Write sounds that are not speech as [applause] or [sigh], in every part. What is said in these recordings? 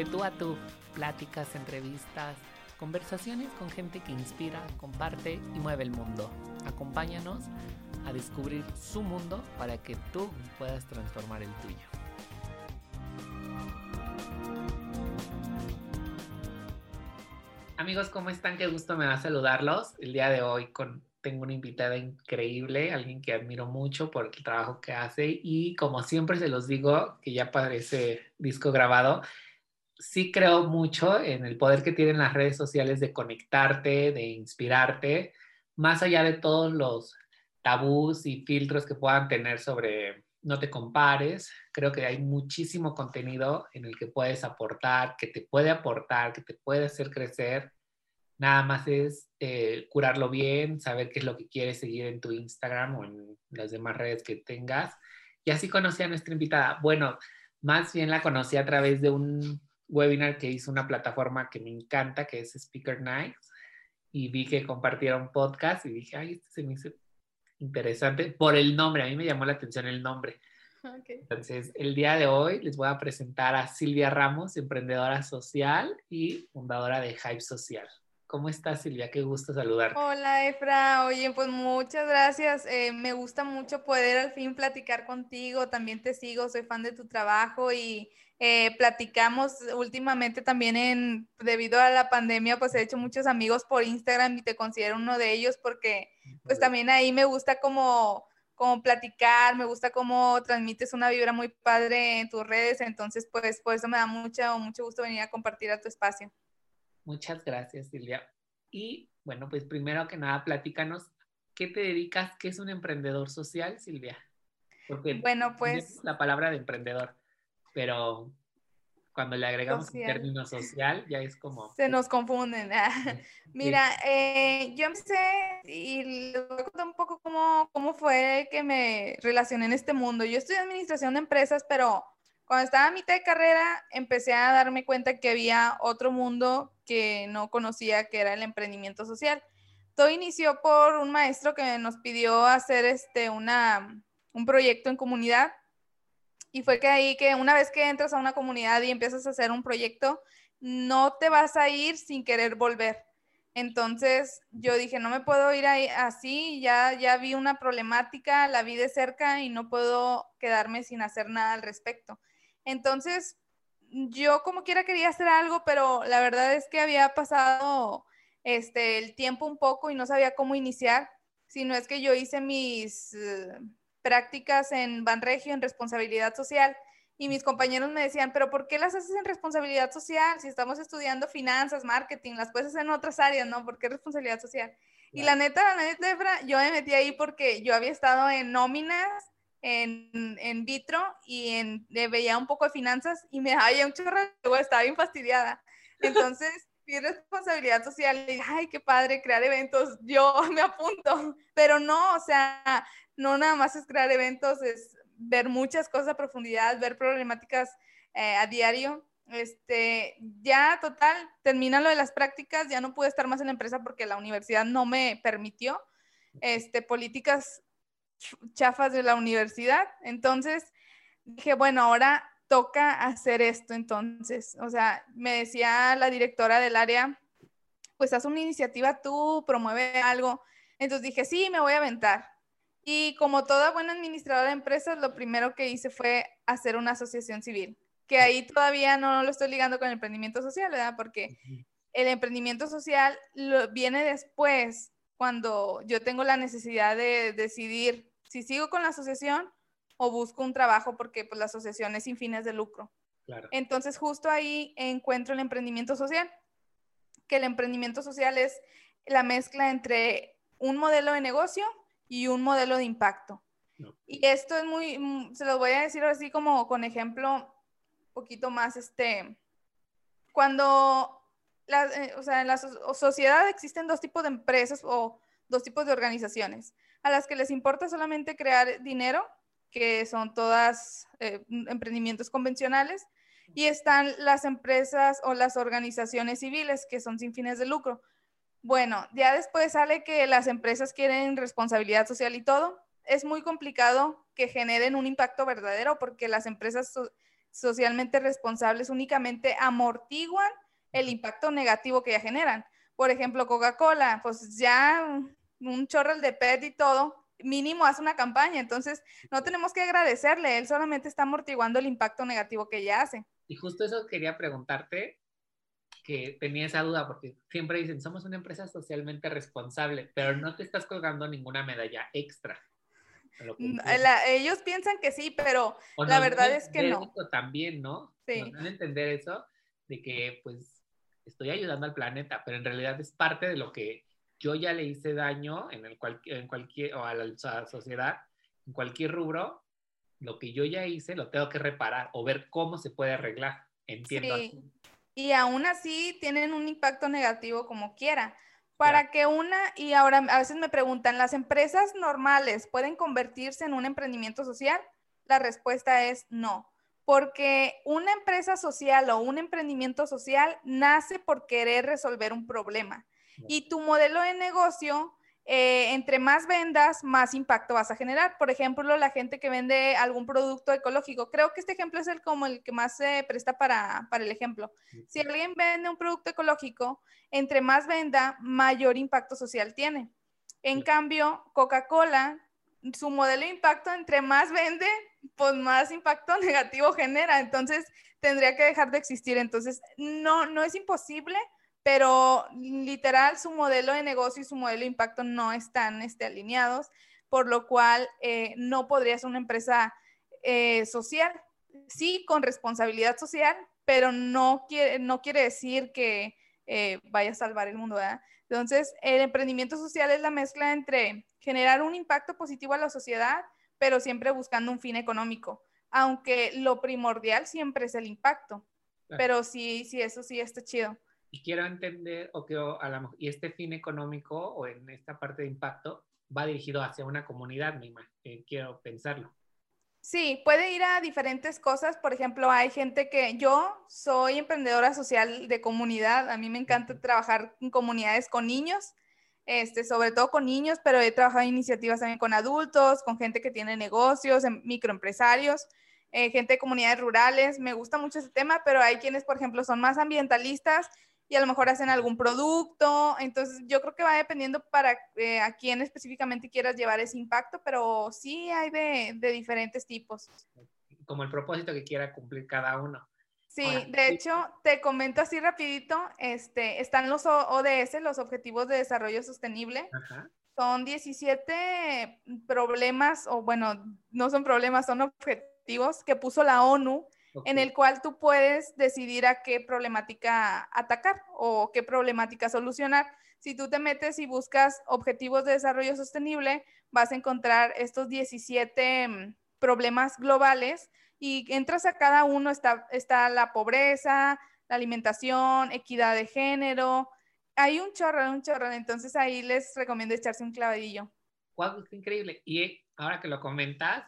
de tú a tú, pláticas, entrevistas, conversaciones con gente que inspira, comparte y mueve el mundo. Acompáñanos a descubrir su mundo para que tú puedas transformar el tuyo. Amigos, ¿cómo están? Qué gusto me da saludarlos. El día de hoy tengo una invitada increíble, alguien que admiro mucho por el trabajo que hace y como siempre se los digo, que ya parece disco grabado, sí creo mucho en el poder que tienen las redes sociales de conectarte, de inspirarte, más allá de todos los tabús y filtros que puedan tener sobre no te compares. Creo que hay muchísimo contenido en el que puedes aportar, que te puede aportar, que te puede hacer crecer. Nada más es eh, curarlo bien, saber qué es lo que quieres seguir en tu Instagram o en las demás redes que tengas. Y así conocí a nuestra invitada. Bueno, más bien la conocí a través de un webinar que hizo una plataforma que me encanta, que es Speaker Night. Y vi que compartieron podcast y dije, ay, este se me hizo interesante por el nombre. A mí me llamó la atención el nombre. Entonces, el día de hoy les voy a presentar a Silvia Ramos, emprendedora social y fundadora de Hype Social. ¿Cómo estás, Silvia? Qué gusto saludarte. Hola, Efra. Oye, pues muchas gracias. Eh, me gusta mucho poder al fin platicar contigo. También te sigo, soy fan de tu trabajo y eh, platicamos últimamente también en, debido a la pandemia, pues he hecho muchos amigos por Instagram y te considero uno de ellos porque pues también ahí me gusta como, como platicar, me gusta cómo transmites una vibra muy padre en tus redes, entonces pues por eso me da mucho, mucho gusto venir a compartir a tu espacio. Muchas gracias, Silvia. Y bueno, pues primero que nada, platícanos, ¿qué te dedicas? ¿Qué es un emprendedor social, Silvia? Porque bueno, pues... La palabra de emprendedor pero cuando le agregamos el término social ya es como... Se nos confunden. [laughs] [laughs] Mira, eh, yo empecé y les voy a contar un poco cómo, cómo fue que me relacioné en este mundo. Yo estudié administración de empresas, pero cuando estaba a mitad de carrera empecé a darme cuenta que había otro mundo que no conocía, que era el emprendimiento social. Todo inició por un maestro que nos pidió hacer este, una, un proyecto en comunidad y fue que ahí que una vez que entras a una comunidad y empiezas a hacer un proyecto, no te vas a ir sin querer volver. Entonces yo dije, no me puedo ir ahí así, ya, ya vi una problemática, la vi de cerca y no puedo quedarme sin hacer nada al respecto. Entonces yo como quiera quería hacer algo, pero la verdad es que había pasado este, el tiempo un poco y no sabía cómo iniciar, sino es que yo hice mis... Eh, prácticas en Banregio en responsabilidad social y mis compañeros me decían, pero ¿por qué las haces en responsabilidad social? Si estamos estudiando finanzas, marketing, las puedes hacer en otras áreas, ¿no? ¿Por qué responsabilidad social? Y la neta, la neta, yo me metí ahí porque yo había estado en nóminas, en, en vitro y en, veía un poco de finanzas y me daba un chorro, estaba bien fastidiada. [laughs] Entonces, mi responsabilidad social, y ay, qué padre crear eventos, yo [laughs] me apunto, pero no, o sea, no nada más es crear eventos, es ver muchas cosas a profundidad, ver problemáticas eh, a diario. Este, ya total, termina lo de las prácticas, ya no pude estar más en la empresa porque la universidad no me permitió, este, políticas chafas de la universidad. Entonces dije, bueno, ahora toca hacer esto entonces. O sea, me decía la directora del área, pues haz una iniciativa tú, promueve algo. Entonces dije, sí, me voy a aventar. Y como toda buena administradora de empresas, lo primero que hice fue hacer una asociación civil, que ahí todavía no lo estoy ligando con el emprendimiento social, ¿verdad? Porque el emprendimiento social viene después, cuando yo tengo la necesidad de decidir si sigo con la asociación o busco un trabajo, porque pues, la asociación es sin fines de lucro. Entonces, justo ahí encuentro el emprendimiento social, que el emprendimiento social es la mezcla entre un modelo de negocio y un modelo de impacto. Y esto es muy, mm, se lo voy a decir así como con ejemplo un poquito más, este, cuando, la, eh, o sea, en la sociedad existen dos tipos de empresas o dos tipos de organizaciones, a las que les importa solamente crear dinero, que son todas eh, emprendimientos convencionales, y están las empresas o las organizaciones civiles, que son sin fines de lucro, bueno, ya después sale que las empresas quieren responsabilidad social y todo. Es muy complicado que generen un impacto verdadero porque las empresas socialmente responsables únicamente amortiguan el impacto negativo que ya generan. Por ejemplo, Coca-Cola, pues ya un chorro de PET y todo, mínimo hace una campaña, entonces no tenemos que agradecerle, él solamente está amortiguando el impacto negativo que ella hace. Y justo eso quería preguntarte, que tenía esa duda, porque siempre dicen, somos una empresa socialmente responsable, pero no te estás colgando ninguna medalla extra. Mm, ellos piensan que sí, pero la verdad es que no. También, ¿no? Sí. Nos entender eso, de que pues estoy ayudando al planeta, pero en realidad es parte de lo que yo ya le hice daño en, el en cualquier, o a la, sociedad, en cualquier rubro, lo que yo ya hice lo tengo que reparar o ver cómo se puede arreglar. Entiendo. Sí. Y aún así tienen un impacto negativo como quiera. Para que una, y ahora a veces me preguntan, ¿las empresas normales pueden convertirse en un emprendimiento social? La respuesta es no, porque una empresa social o un emprendimiento social nace por querer resolver un problema. Y tu modelo de negocio, eh, entre más vendas, más impacto vas a generar. Por ejemplo, la gente que vende algún producto ecológico. Creo que este ejemplo es el como el que más se presta para, para el ejemplo. Si alguien vende un producto ecológico, entre más venda, mayor impacto social tiene. En cambio, Coca-Cola, su modelo de impacto, entre más vende, pues más impacto [laughs] negativo genera. Entonces, tendría que dejar de existir. Entonces, no, no es imposible, pero literal su modelo de negocio y su modelo de impacto no están este, alineados, por lo cual eh, no podría ser una empresa eh, social, sí con responsabilidad social, pero no quiere, no quiere decir que eh, vaya a salvar el mundo. Entonces, el emprendimiento social es la mezcla entre generar un impacto positivo a la sociedad, pero siempre buscando un fin económico, aunque lo primordial siempre es el impacto. Pero sí, sí, eso sí está chido y quiero entender, o que a la, y este fin económico o en esta parte de impacto va dirigido hacia una comunidad, misma, eh, quiero pensarlo. Sí, puede ir a diferentes cosas. Por ejemplo, hay gente que yo soy emprendedora social de comunidad. A mí me encanta trabajar en comunidades con niños, este, sobre todo con niños, pero he trabajado en iniciativas también con adultos, con gente que tiene negocios, microempresarios, eh, gente de comunidades rurales. Me gusta mucho ese tema, pero hay quienes, por ejemplo, son más ambientalistas y a lo mejor hacen algún producto. Entonces, yo creo que va dependiendo para eh, a quién específicamente quieras llevar ese impacto, pero sí hay de, de diferentes tipos. Como el propósito que quiera cumplir cada uno. Sí, de hecho, te comento así rapidito, este, están los ODS, los Objetivos de Desarrollo Sostenible. Son 17 problemas, o bueno, no son problemas, son objetivos que puso la ONU en el cual tú puedes decidir a qué problemática atacar o qué problemática solucionar. Si tú te metes y buscas objetivos de desarrollo sostenible, vas a encontrar estos 17 mm, problemas globales y entras a cada uno, está, está la pobreza, la alimentación, equidad de género. Hay un chorro, un chorro. Entonces ahí les recomiendo echarse un clavadillo. ¡Wow! ¡Qué increíble! Y ahora que lo comentas,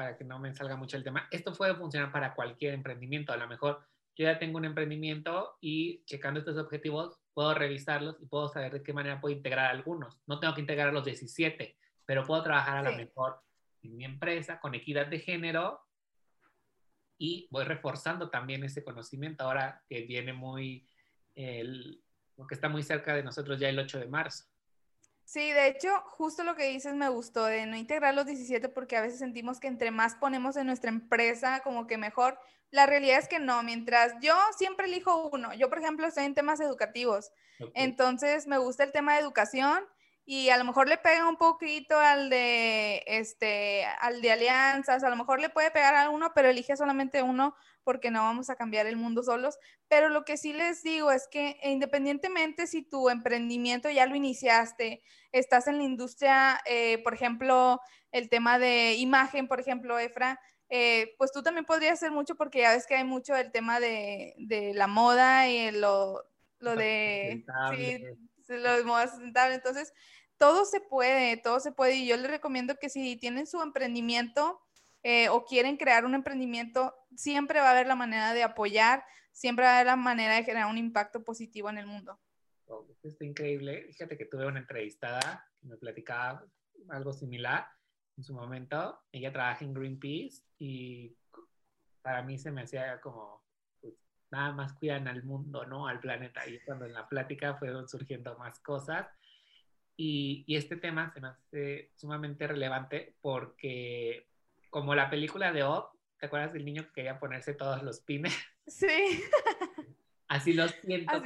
para que no me salga mucho el tema, esto puede funcionar para cualquier emprendimiento. A lo mejor yo ya tengo un emprendimiento y checando estos objetivos puedo revisarlos y puedo saber de qué manera puedo integrar algunos. No tengo que integrar los 17, pero puedo trabajar a lo mejor en mi empresa con equidad de género y voy reforzando también ese conocimiento ahora que viene muy, el, que está muy cerca de nosotros ya el 8 de marzo. Sí, de hecho, justo lo que dices me gustó de no integrar los 17 porque a veces sentimos que entre más ponemos en nuestra empresa, como que mejor. La realidad es que no, mientras yo siempre elijo uno. Yo, por ejemplo, estoy en temas educativos, entonces me gusta el tema de educación y a lo mejor le pega un poquito al de, este, al de alianzas, a lo mejor le puede pegar a uno, pero elige solamente uno porque no vamos a cambiar el mundo solos. Pero lo que sí les digo es que independientemente si tu emprendimiento ya lo iniciaste, estás en la industria, eh, por ejemplo, el tema de imagen, por ejemplo, Efra, eh, pues tú también podrías hacer mucho porque ya ves que hay mucho el tema de, de la moda y lo, lo de... Sí, lo de moda sustentable. Entonces, todo se puede, todo se puede. Y yo les recomiendo que si tienen su emprendimiento eh, o quieren crear un emprendimiento, siempre va a haber la manera de apoyar, siempre va a haber la manera de generar un impacto positivo en el mundo. Oh, está increíble. Fíjate que tuve una entrevistada que me platicaba algo similar en su momento. Ella trabaja en Greenpeace y para mí se me hacía como, nada más cuidan al mundo, ¿no? Al planeta. Y cuando en la plática fueron surgiendo más cosas. Y, y este tema se me hace sumamente relevante porque como la película de Op, ¿te acuerdas del niño que quería ponerse todos los pines? [laughs] Sí. [laughs] Así lo siento.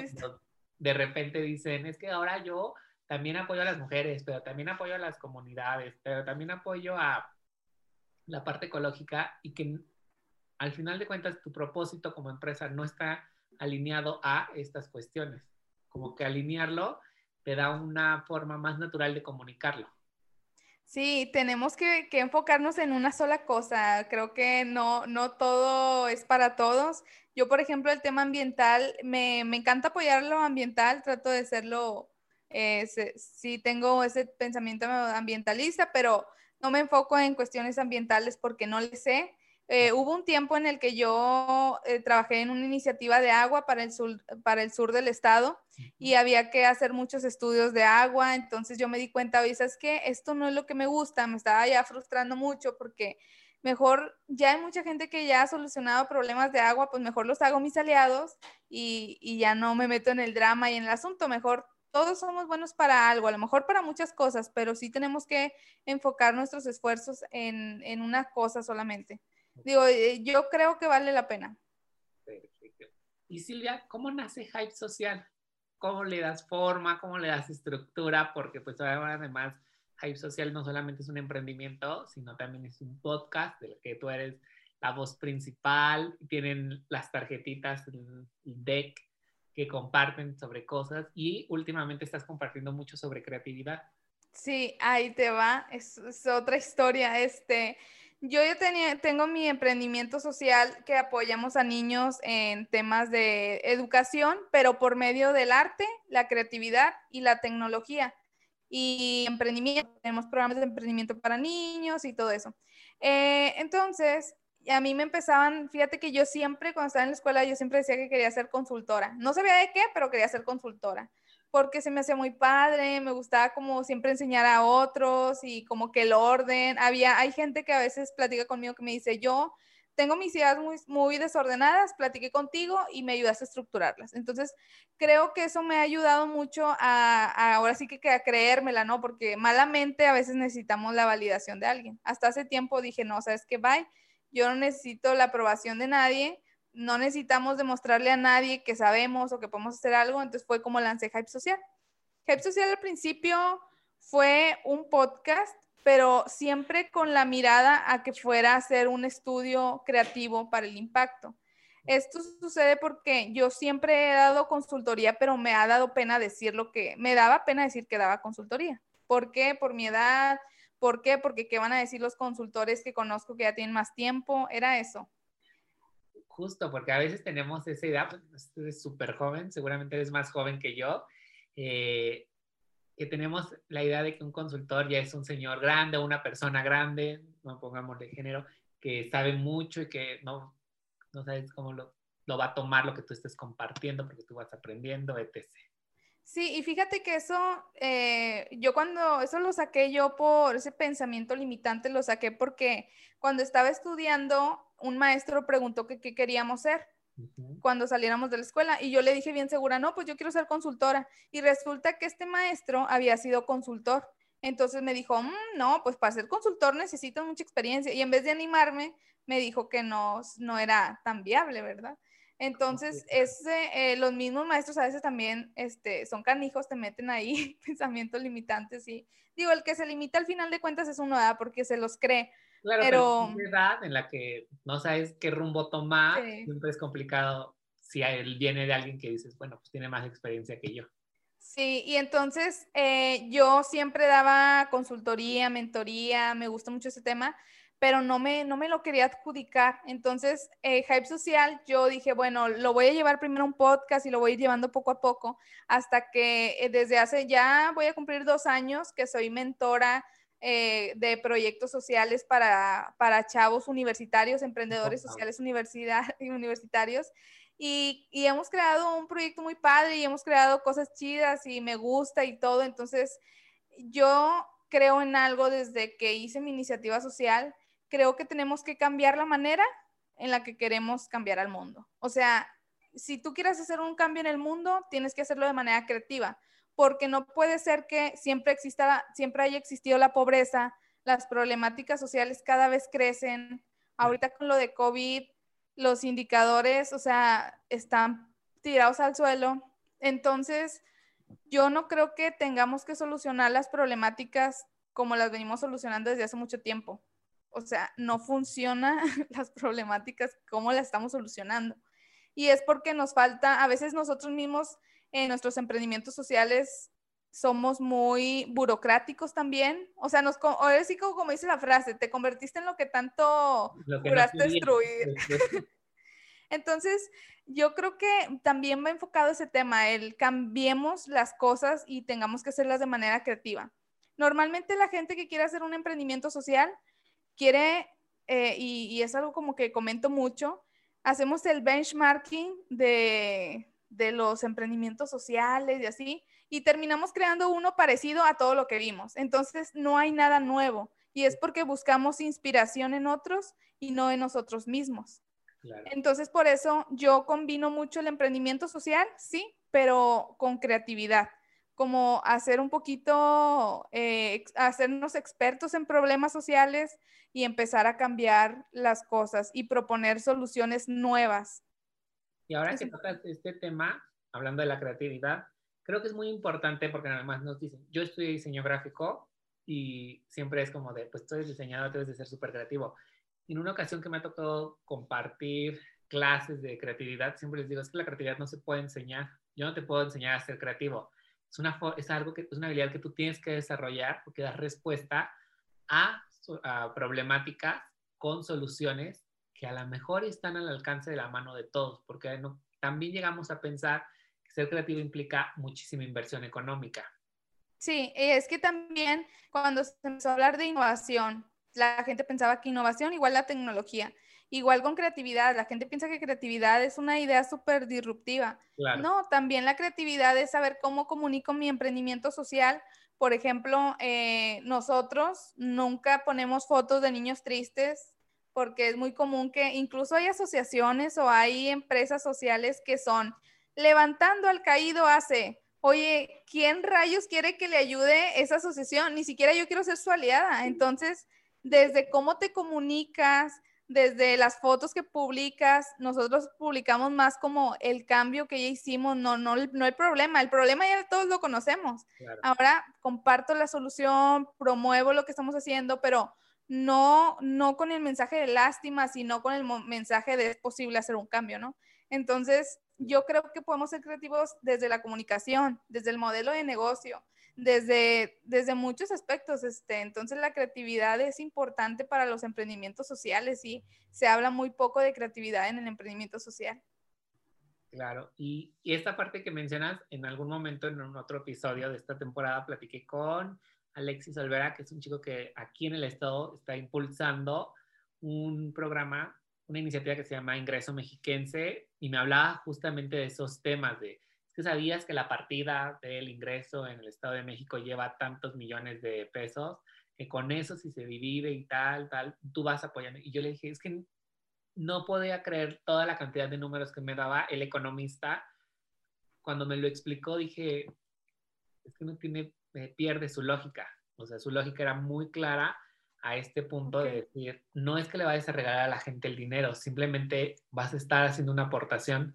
de repente dicen, es que ahora yo también apoyo a las mujeres, pero también apoyo a las comunidades, pero también apoyo a la parte ecológica y que al final de cuentas tu propósito como empresa no está alineado a estas cuestiones. Como que alinearlo te da una forma más natural de comunicarlo. Sí, tenemos que, enfocarnos en una sola cosa. Creo que no, no todo es para todos. Yo, por ejemplo, el tema ambiental, me, encanta apoyar lo ambiental, trato de serlo, eh, sí tengo ese pensamiento ambientalista, pero no me enfoco en cuestiones ambientales porque no le sé. Eh, hubo un tiempo en el que yo eh, trabajé en una iniciativa de agua para el, sur, para el sur del estado y había que hacer muchos estudios de agua, entonces yo me di cuenta, oye, ¿sabes qué? Esto no es lo que me gusta, me estaba ya frustrando mucho porque mejor ya hay mucha gente que ya ha solucionado problemas de agua, pues mejor los hago mis aliados y, y ya no me meto en el drama y en el asunto, mejor todos somos buenos para algo, a lo mejor para muchas cosas, pero sí tenemos que enfocar nuestros esfuerzos en, en una cosa solamente. Digo, eh, yo creo que vale la pena. Perfecto. Y Silvia, ¿cómo nace Hype Social? ¿Cómo le das forma? ¿Cómo le das estructura? Porque pues además Hype Social no solamente es un emprendimiento, sino también es un podcast del que tú eres la voz principal. Tienen las tarjetitas, el deck que comparten sobre cosas y últimamente estás compartiendo mucho sobre creatividad. Sí, ahí te va, es, es otra historia. Este, yo ya tenía, tengo mi emprendimiento social que apoyamos a niños en temas de educación, pero por medio del arte, la creatividad y la tecnología. Y emprendimiento, tenemos programas de emprendimiento para niños y todo eso. Eh, entonces, a mí me empezaban, fíjate que yo siempre, cuando estaba en la escuela, yo siempre decía que quería ser consultora. No sabía de qué, pero quería ser consultora porque se me hacía muy padre, me gustaba como siempre enseñar a otros y como que el orden. Había, hay gente que a veces platica conmigo que me dice, yo tengo mis ideas muy, muy desordenadas, platiqué contigo y me ayudaste a estructurarlas. Entonces, creo que eso me ha ayudado mucho a, ahora sí que, que, a creérmela, ¿no? Porque malamente a veces necesitamos la validación de alguien. Hasta hace tiempo dije, no, sabes qué, bye, yo no necesito la aprobación de nadie, no necesitamos demostrarle a nadie que sabemos o que podemos hacer algo, entonces fue como lancé Hype Social. Hype Social al principio fue un podcast, pero siempre con la mirada a que fuera a ser un estudio creativo para el impacto. Esto sucede porque yo siempre he dado consultoría, pero me ha dado pena decir lo que, me daba pena decir que daba consultoría. ¿Por qué? Por mi edad. ¿Por qué? Porque qué van a decir los consultores que conozco que ya tienen más tiempo. Era eso justo porque a veces tenemos esa idea, pues eres súper joven, seguramente eres más joven que yo, eh, que tenemos la idea de que un consultor ya es un señor grande, una persona grande, no pongamos de género, que sabe mucho y que no, no sabes cómo lo, lo va a tomar lo que tú estés compartiendo porque tú vas aprendiendo, etc. Sí, y fíjate que eso, eh, yo cuando, eso lo saqué yo por ese pensamiento limitante, lo saqué porque cuando estaba estudiando, un maestro preguntó qué queríamos ser cuando saliéramos de la escuela y yo le dije bien segura, no, pues yo quiero ser consultora. Y resulta que este maestro había sido consultor. Entonces me dijo, mm, no, pues para ser consultor necesito mucha experiencia. Y en vez de animarme, me dijo que no, no era tan viable, ¿verdad? Entonces, ese, eh, los mismos maestros a veces también este, son canijos, te meten ahí [laughs] pensamientos limitantes y digo, el que se limita al final de cuentas es uno, ¿verdad? Porque se los cree. Claro, pero, pero edad en la que no sabes qué rumbo tomar, siempre es complicado si él viene de alguien que dices, bueno, pues tiene más experiencia que yo. Sí, y entonces eh, yo siempre daba consultoría, mentoría, me gusta mucho ese tema, pero no me, no me lo quería adjudicar. Entonces, eh, Hype Social, yo dije, bueno, lo voy a llevar primero a un podcast y lo voy a ir llevando poco a poco, hasta que eh, desde hace ya voy a cumplir dos años que soy mentora eh, de proyectos sociales para, para chavos universitarios, emprendedores sociales universidad, [laughs] universitarios. Y, y, hemos creado un proyecto muy padre y hemos creado cosas chidas y me gusta y todo. Entonces, yo creo en algo desde que hice mi iniciativa social. Creo que tenemos que cambiar la manera en la que queremos cambiar al mundo. O sea, si tú quieres hacer un cambio en el mundo, tienes que hacerlo de manera creativa, porque no puede ser que siempre exista, siempre haya existido la pobreza, las problemáticas sociales cada vez crecen. Ahorita con lo de COVID, los indicadores, o sea, están tirados al suelo. Entonces, yo no creo que tengamos que solucionar las problemáticas como las venimos solucionando desde hace mucho tiempo. O sea, no funcionan [laughs] las problemáticas como las estamos solucionando. Y es porque nos falta, a veces nosotros mismos en nuestros emprendimientos sociales somos muy burocráticos también. O sea, nos, ahora sí como, como dice la frase, te convertiste en lo que tanto juraste destruir. [laughs] [laughs] Entonces, yo creo que también va enfocado ese tema, el cambiemos las cosas y tengamos que hacerlas de manera creativa. Normalmente la gente que quiere hacer un emprendimiento social quiere, eh, y, es algo como que comento mucho, hacemos el benchmarking de, de los emprendimientos sociales y así, y terminamos creando uno parecido a todo lo que vimos. Entonces, no hay nada nuevo, y es porque buscamos inspiración en otros y no en nosotros mismos. Entonces, por eso yo combino mucho el emprendimiento social, sí, pero con creatividad como hacer un poquito, eh, hacernos expertos en problemas sociales y empezar a cambiar las cosas y proponer soluciones nuevas. Y ahora que tocas este tema, hablando de la creatividad, creo que es muy importante porque además nos dicen, yo estudié diseño gráfico y siempre es como de, pues tú eres diseñador, debes de ser súper creativo. En una ocasión que me ha tocado compartir clases de creatividad, siempre les digo, es que la creatividad no se puede enseñar. Yo no te puedo enseñar a ser creativo es, una, es algo que es una habilidad que tú tienes que desarrollar porque das respuesta a, problemáticas con soluciones que a lo mejor están al alcance de la mano de todos, porque también llegamos a pensar que ser creativo implica muchísima inversión económica. Sí, es que también cuando se empezó a hablar de innovación, la gente pensaba que innovación igual la tecnología. Igual con creatividad, la gente piensa que creatividad es una idea súper disruptiva. No, también la creatividad es saber cómo comunico mi emprendimiento social. Por ejemplo, eh, nosotros nunca ponemos fotos de niños tristes porque es muy común que incluso hay asociaciones o hay empresas sociales que son levantando al caído hace, oye, ¿quién rayos quiere que le ayude esa asociación? Ni siquiera yo quiero ser su aliada. Entonces, desde cómo te comunicas, desde las fotos que publicas, nosotros publicamos más como el cambio que ya hicimos, no, no, no hay problema, el problema ya todos lo conocemos. Ahora comparto la solución, promuevo lo que estamos haciendo, pero no, no con el mensaje de lástima, sino con el mensaje de es posible hacer un cambio, ¿no? Entonces, yo creo que podemos ser creativos desde la comunicación, desde el modelo de negocio, desde, desde muchos aspectos. Este, entonces la creatividad es importante para los emprendimientos sociales y se habla muy poco de creatividad en el emprendimiento social. Claro, y, y esta parte que mencionas, en algún momento en un otro episodio de esta temporada platiqué con Alexis Olvera, que es un chico que aquí en el estado está impulsando un programa, una iniciativa que se llama Ingreso Mexiquense, y me hablaba justamente de esos temas de que sabías que la partida del ingreso en el Estado de México lleva tantos millones de pesos, que con eso si se divide y tal, tal, tú vas apoyando. Y yo le dije, es que no podía creer toda la cantidad de números que me daba el economista. Cuando me lo explicó, dije, es que no tiene, pierde su lógica. O sea, su lógica era muy clara a este punto de decir, no es que le vayas a regalar a la gente el dinero, simplemente vas a estar haciendo una aportación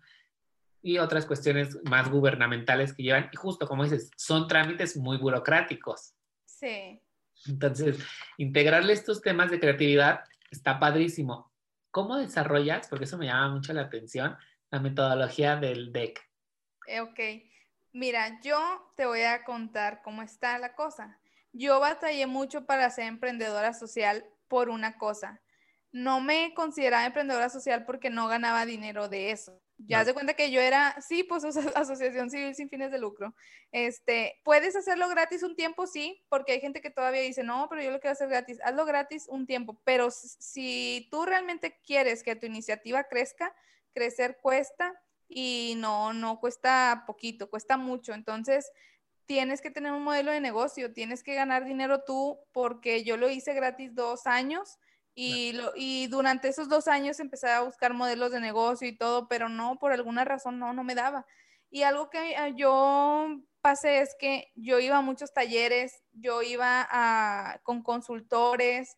y otras cuestiones más gubernamentales que llevan, y justo como dices, son trámites muy burocráticos. Sí. Entonces, integrarle estos temas de creatividad está padrísimo. ¿Cómo desarrollas, porque eso me llama mucho la atención, la metodología del DEC? Eh, ok, mira, yo te voy a contar cómo está la cosa. Yo batallé mucho para ser emprendedora social por una cosa. No me consideraba emprendedora social porque no ganaba dinero de eso. Ya se cuenta que yo era, sí, pues [laughs] asociación civil sin fines de lucro. Este, puedes hacerlo gratis un tiempo, sí, porque hay gente que todavía dice, no, pero yo lo quiero hacer gratis. Hazlo gratis un tiempo, pero si tú realmente quieres que tu iniciativa crezca, crecer cuesta y no, no cuesta poquito, cuesta mucho. Entonces, tienes que tener un modelo de negocio, tienes que ganar dinero tú, porque yo lo hice gratis dos años Y, lo, y durante esos dos años empecé a buscar modelos de negocio y todo, pero no, por alguna razón no, no me daba. Y algo que eh, yo pasé es que yo iba a muchos talleres, yo iba a, con consultores,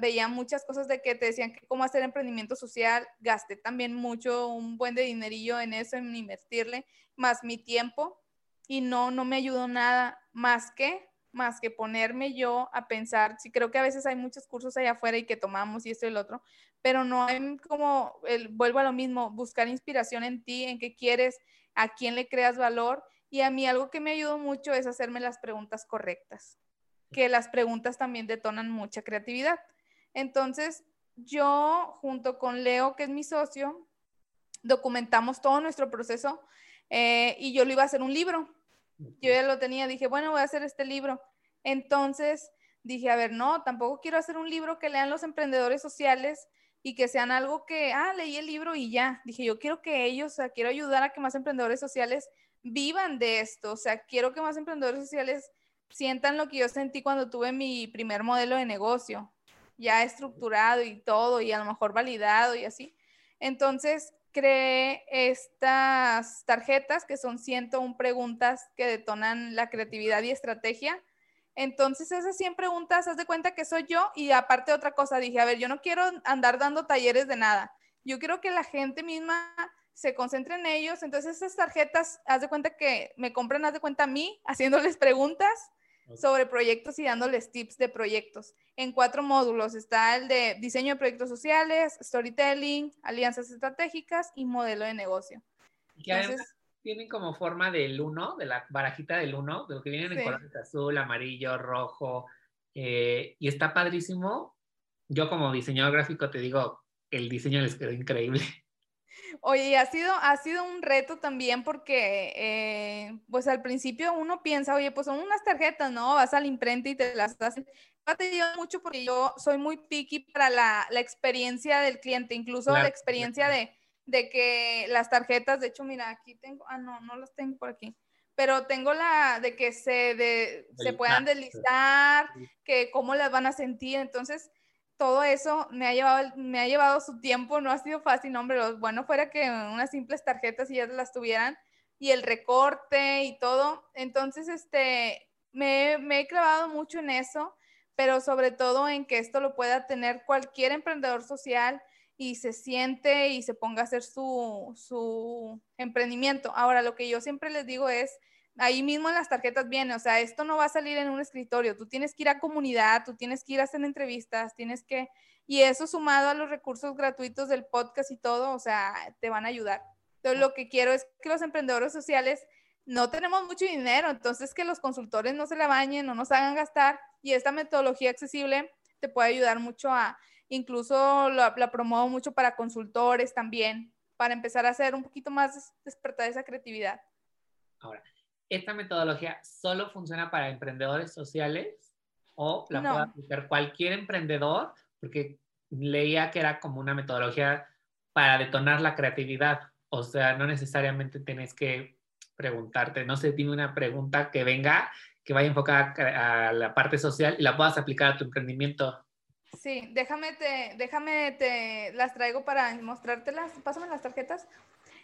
veía muchas cosas de que te decían que cómo hacer emprendimiento social, gasté también mucho, un buen de dinerillo en eso, en invertirle, más mi tiempo, y no, no me ayudó nada más que más que ponerme yo a pensar, sí creo que a veces hay muchos cursos allá afuera y que tomamos y esto y el otro, pero no hay como, el, vuelvo a lo mismo, buscar inspiración en ti, en qué quieres, a quién le creas valor. Y a mí algo que me ayudó mucho es hacerme las preguntas correctas, que las preguntas también detonan mucha creatividad. Entonces, yo junto con Leo, que es mi socio, documentamos todo nuestro proceso eh, y yo lo iba a hacer un libro yo ya lo tenía, dije, bueno, voy a hacer este libro. Entonces dije, a ver, no, tampoco quiero hacer un libro que lean los emprendedores sociales y que sean algo que, ah, leí el libro y ya. Dije, yo quiero que ellos, o sea, quiero ayudar a que más emprendedores sociales vivan de esto, o sea, quiero que más emprendedores sociales sientan lo que yo sentí cuando tuve mi primer modelo de negocio, ya estructurado y todo, y a lo mejor validado y así. Entonces, creé estas tarjetas que son 101 preguntas que detonan la creatividad y estrategia. Entonces, esas 100 preguntas, haz de cuenta que soy yo y aparte otra cosa, dije, a ver, yo no quiero andar dando talleres de nada. Yo quiero que la gente misma se concentre en ellos. Entonces, esas tarjetas, haz de cuenta que me compran, haz de cuenta a mí, [laughs] haciéndoles preguntas sobre proyectos y dándoles tips de proyectos. En cuatro módulos está el de diseño de proyectos sociales, storytelling, alianzas estratégicas y modelo de negocio. Entonces, tienen como forma del uno, de la barajita del uno, de lo que vienen en colores azul, amarillo, rojo, eh, y está padrísimo. Yo como diseñador gráfico te digo, el diseño les quedó increíble. Oye, ha sido, ha sido un reto también porque, eh, pues al principio uno piensa, oye, pues son unas tarjetas, ¿no? Vas al imprenta y te las hacen. Te ayuda mucho porque yo soy muy picky para la, la experiencia del cliente, incluso la experiencia de, de, que las tarjetas, de hecho, mira, aquí tengo, ah, no, no las tengo por aquí, pero tengo la de que se, de, se puedan deslistar, que cómo las van a sentir, entonces todo eso me ha llevado, me ha llevado su tiempo, no ha sido fácil, hombre, lo bueno fuera que unas simples tarjetas y ya las tuvieran, y el recorte y todo. Entonces, este, me, me he clavado mucho en eso, pero sobre todo en que esto lo pueda tener cualquier emprendedor social y se siente y se ponga a hacer su, su emprendimiento. Ahora, lo que yo siempre les digo es, ahí mismo en las tarjetas viene, o sea, esto no va a salir en un escritorio, tú tienes que ir a comunidad, tú tienes que ir a hacer entrevistas, tienes que, y eso sumado a los recursos gratuitos del podcast y todo, o sea, te van a ayudar. Entonces, lo que quiero es que los emprendedores sociales no tenemos mucho dinero, entonces que los consultores no se la bañen, no nos hagan gastar, y esta metodología accesible te puede ayudar mucho a, incluso la, la promuevo mucho para consultores también, para empezar a hacer un poquito más despertar esa creatividad. Ahora, ¿esta metodología solo funciona para emprendedores sociales o la puede aplicar cualquier emprendedor? Porque leía que era como una metodología para detonar la creatividad. O sea, no necesariamente tienes que preguntarte, no sé, tiene una pregunta que venga, que vaya enfocada a la parte social y la puedas aplicar a tu emprendimiento. Sí, déjame te, déjame te las traigo para mostrártelas. Pásame las tarjetas.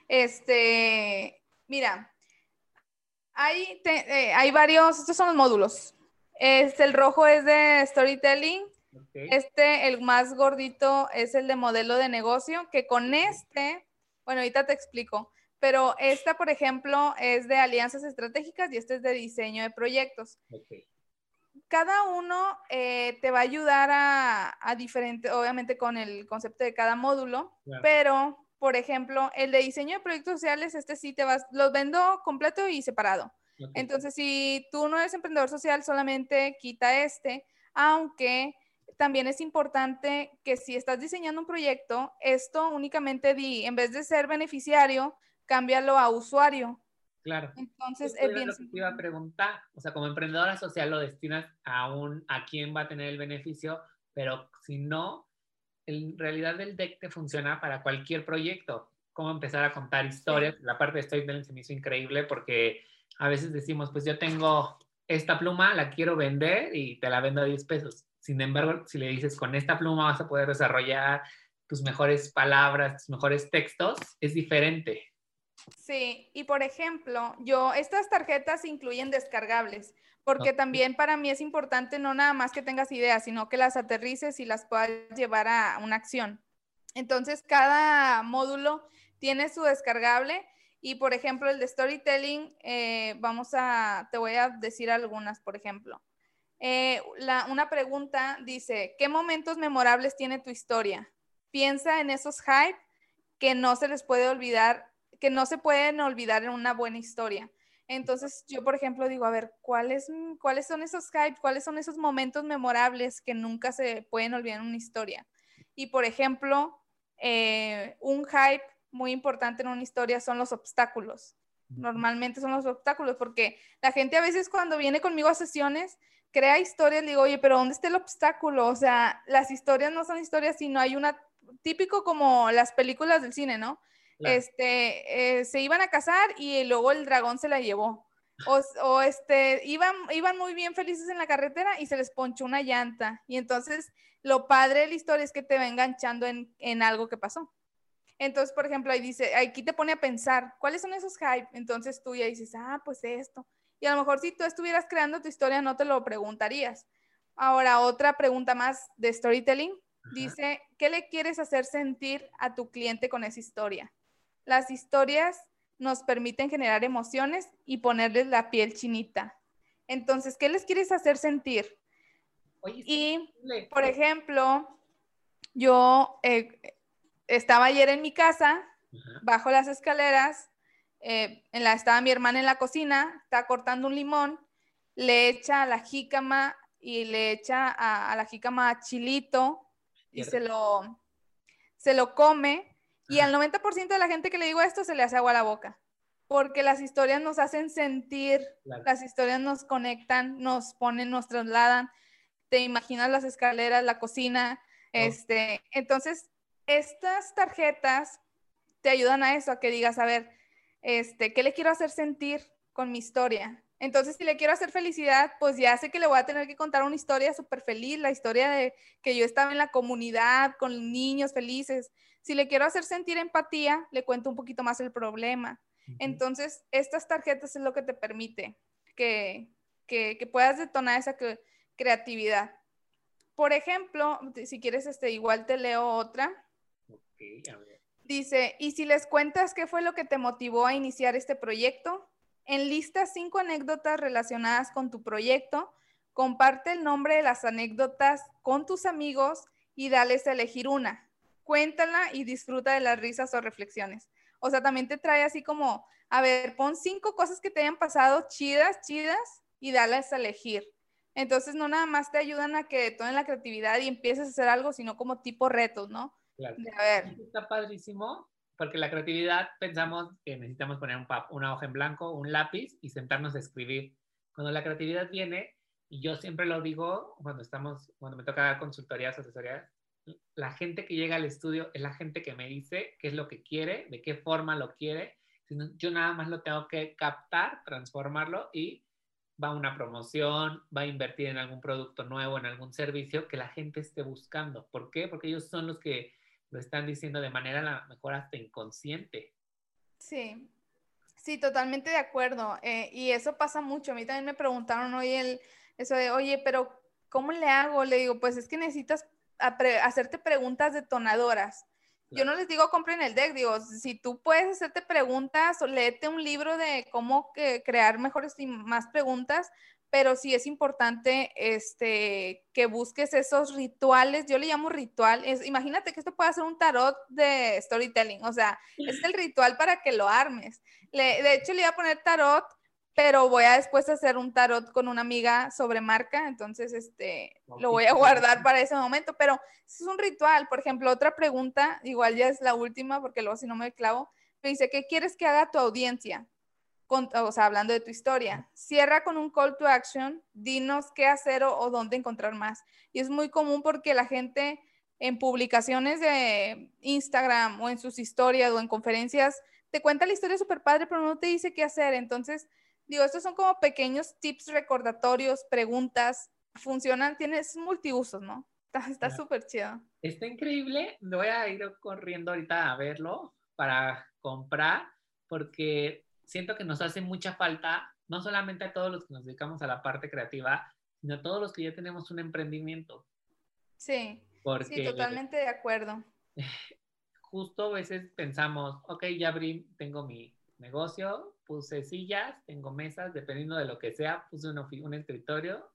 Este, mira, hay, eh, hay varios, estos son los módulos. Este, el rojo es de storytelling. Este, el más gordito, es el de modelo de negocio, que con este, bueno, ahorita te explico, pero esta, por ejemplo, es de alianzas estratégicas y este es de diseño de proyectos. Cada uno eh, te va a ayudar a, a, diferente, obviamente con el concepto de cada módulo, pero por ejemplo, el de diseño de proyectos sociales, este sí te vas, los vendo completo y separado. Entonces, si tú no eres emprendedor social, solamente quita este, aunque también es importante que si estás diseñando un proyecto, esto únicamente di, en vez de ser beneficiario, cámbialo a usuario. Claro. Entonces, es bien. Lo que te iba a preguntar, o sea, como emprendedora social lo destinas a, un, a quién va a tener el beneficio, pero si no, en realidad el deck te funciona para cualquier proyecto. Cómo empezar a contar historias. La parte de storytelling se me hizo increíble porque a veces decimos, pues yo tengo esta pluma, la quiero vender y te la vendo a 10 pesos. Sin embargo, si le dices, con esta pluma vas a poder desarrollar tus mejores palabras, tus mejores textos, es diferente. Sí, y por ejemplo, yo, estas tarjetas incluyen descargables, porque también para mí es importante no nada más que tengas ideas, sino que las aterrices y las puedas llevar a una acción. Entonces, cada módulo tiene su descargable y, por ejemplo, el de storytelling, eh, vamos a, te voy a decir algunas, por ejemplo. Eh, una pregunta dice, ¿qué momentos memorables tiene tu historia? Piensa en esos hype que no se les puede olvidar, que no se pueden olvidar en una buena historia. Entonces, yo, por ejemplo, digo, a ver, ¿cuáles, ¿cuáles son esos hype? ¿Cuáles son esos momentos memorables que nunca se pueden olvidar en una historia? Y, por ejemplo, eh, un hype muy importante en una historia son los obstáculos. Normalmente son los obstáculos, porque la gente a veces cuando viene conmigo a sesiones, crea historias, digo, oye, pero ¿dónde está el obstáculo? O sea, las historias no son historias, sino hay una, típico como las películas del cine, ¿no? Este, eh, se iban a casar y luego el dragón se la llevó. O, este, iban, iban muy bien felices en la carretera y se les ponchó una llanta. Y entonces lo padre de la historia es que te va enganchando en, en algo que pasó. Entonces, por ejemplo, ahí dice, aquí te pone a pensar, ¿cuáles son esos hype? Entonces tú ya dices, ah, pues esto. Y a lo mejor si tú estuvieras creando tu historia no te lo preguntarías. Ahora, otra pregunta más de storytelling. Dice, ¿qué le quieres hacer sentir a tu cliente con esa historia? Las historias nos permiten generar emociones y ponerles la piel chinita. Entonces, ¿qué les quieres hacer sentir? y, por ejemplo, yo eh, estaba ayer en mi casa, bajo las escaleras, eh, en la, estaba mi hermana en la cocina, está cortando un limón, le echa a la jícama y le echa a, la jícama chilito y se lo, se lo come. Y al 90% de la gente que le digo esto se le hace agua a la boca, porque las historias nos hacen sentir, las historias nos conectan, nos ponen, nos trasladan. Te imaginas las escaleras, la cocina, este, entonces estas tarjetas te ayudan a eso, a que digas, a ver, este, ¿qué le quiero hacer sentir con mi historia? Entonces, si le quiero hacer felicidad, pues ya sé que le voy a tener que contar una historia súper feliz, la historia de que yo estaba en la comunidad con niños felices. Si le quiero hacer sentir empatía, le cuento un poquito más el problema. Entonces, estas tarjetas es lo que te permite que, que, puedas detonar esa creatividad. Por ejemplo, si quieres, este, igual te leo otra. Dice, ¿y si les cuentas qué fue lo que te motivó a iniciar este proyecto? Enlista cinco anécdotas relacionadas con tu proyecto, comparte el nombre de las anécdotas con tus amigos y dales a elegir una. Cuéntala y disfruta de las risas o reflexiones. O sea, también te trae así como, a ver, pon cinco cosas que te hayan pasado chidas, chidas y dales a elegir. Entonces, no nada más te ayudan a que tomen la creatividad y empieces a hacer algo, sino como tipo retos, ¿no? Claro. A ver. Está padrísimo porque la creatividad pensamos que necesitamos poner un una hoja en blanco, un lápiz y sentarnos a escribir. Cuando la creatividad viene, y yo siempre lo digo cuando estamos, cuando me toca dar consultorías, asesorías, la gente que llega al estudio es la gente que me dice qué es lo que quiere, de qué forma lo quiere. Yo nada más lo tengo que captar, transformarlo y va a una promoción, va a invertir en algún producto nuevo, en algún servicio que la gente esté buscando. ¿Por qué? Porque ellos son los que lo están diciendo de manera la mejor hasta inconsciente. Sí, sí, totalmente de acuerdo. Eh, y eso pasa mucho. A mí también me preguntaron hoy el, eso de, oye, pero ¿cómo le hago? Le digo, pues es que necesitas hacerte preguntas detonadoras. Yo no les digo compren el deck, digo, si tú puedes hacerte preguntas o léete un libro de cómo crear mejores y más preguntas, pero sí es importante este, que busques esos rituales, yo le llamo ritual, es, imagínate que esto puede ser un tarot de storytelling, o sea, es el ritual para que lo armes. de hecho, le iba a poner tarot, pero voy a después hacer un tarot con una amiga sobre marca, entonces este, lo voy a guardar para ese momento, pero es un ritual. Por ejemplo, otra pregunta, igual ya es la última, porque luego si no me clavo, me dice, ¿qué quieres que haga tu audiencia? o sea, hablando de tu historia. Cierra con un call to action, dinos qué hacer o, dónde encontrar más. Y es muy común porque la gente en publicaciones de Instagram o en sus historias o en conferencias te cuenta la historia súper padre, pero no te dice qué hacer. Entonces, digo, estos son como pequeños tips recordatorios, preguntas funcionan, tienes multiusos, ¿no? Está súper chido. Está increíble. Me voy a ir corriendo ahorita a verlo para comprar porque siento que nos hace mucha falta, no solamente a todos los que nos dedicamos a la parte creativa, sino a todos los que ya tenemos un emprendimiento. Sí, sí, totalmente de acuerdo. [laughs] Justo a veces pensamos, ok, ya abrí, tengo mi negocio, puse sillas, tengo mesas, dependiendo de lo que sea, puse un, un escritorio.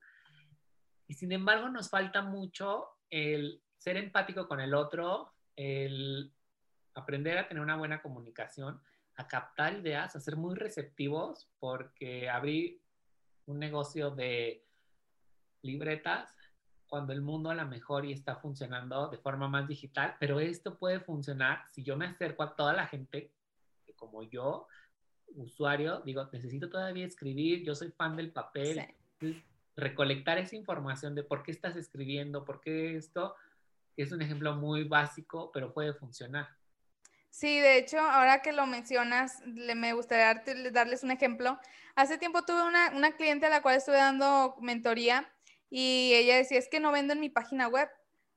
Y sin embargo nos falta mucho el ser empático con el otro, el aprender a tener una buena comunicación, a captar ideas, a ser muy receptivos, porque abrí un negocio de libretas cuando el mundo a lo mejor y está funcionando de forma más digital, pero esto puede funcionar si yo me acerco a toda la gente como yo, usuario, digo, necesito todavía escribir, yo soy fan del papel, recolectar esa información de por qué estás escribiendo, por qué esto, es un ejemplo muy básico, pero puede funcionar. Sí, de hecho, ahora que lo mencionas, le, me gustaría darles un ejemplo. Hace tiempo tuve una, una cliente a la cual estuve dando mentoría y ella decía, es que no vendo en mi página web.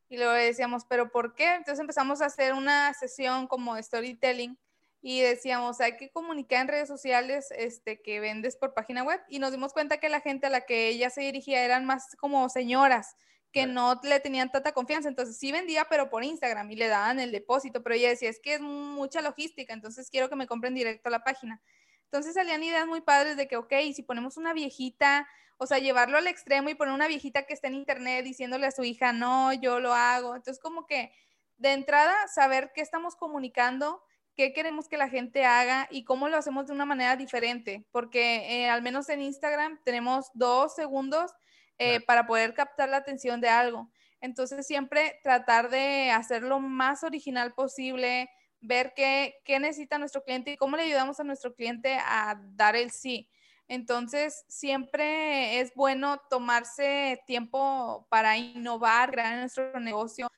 Y luego decíamos, ¿pero por qué? Entonces empezamos a hacer una sesión como de storytelling y decíamos, hay que comunicar en redes sociales este, que vendes por página web. Y nos dimos cuenta que la gente a la que ella se dirigía eran más como señoras que no le tenían tanta confianza. Entonces sí vendía, pero por Instagram y le daban el depósito. Pero ella decía, es que es mucha logística, entonces quiero que me compren directo a la página. Entonces salían ideas muy padres de que, ok, si ponemos una viejita, o sea, llevarlo al extremo y poner una viejita que esté en internet diciéndole a su hija, no, yo lo hago. Entonces como que de entrada saber qué estamos comunicando, qué queremos que la gente haga y cómo lo hacemos de una manera diferente, porque eh, al menos en Instagram tenemos dos segundos eh, para poder captar la atención de algo. Entonces, siempre tratar de hacerlo más original posible, ver qué, qué necesita nuestro cliente y cómo le ayudamos a nuestro cliente a dar el sí. Entonces, siempre es bueno tomarse tiempo para innovar, crear nuestro negocio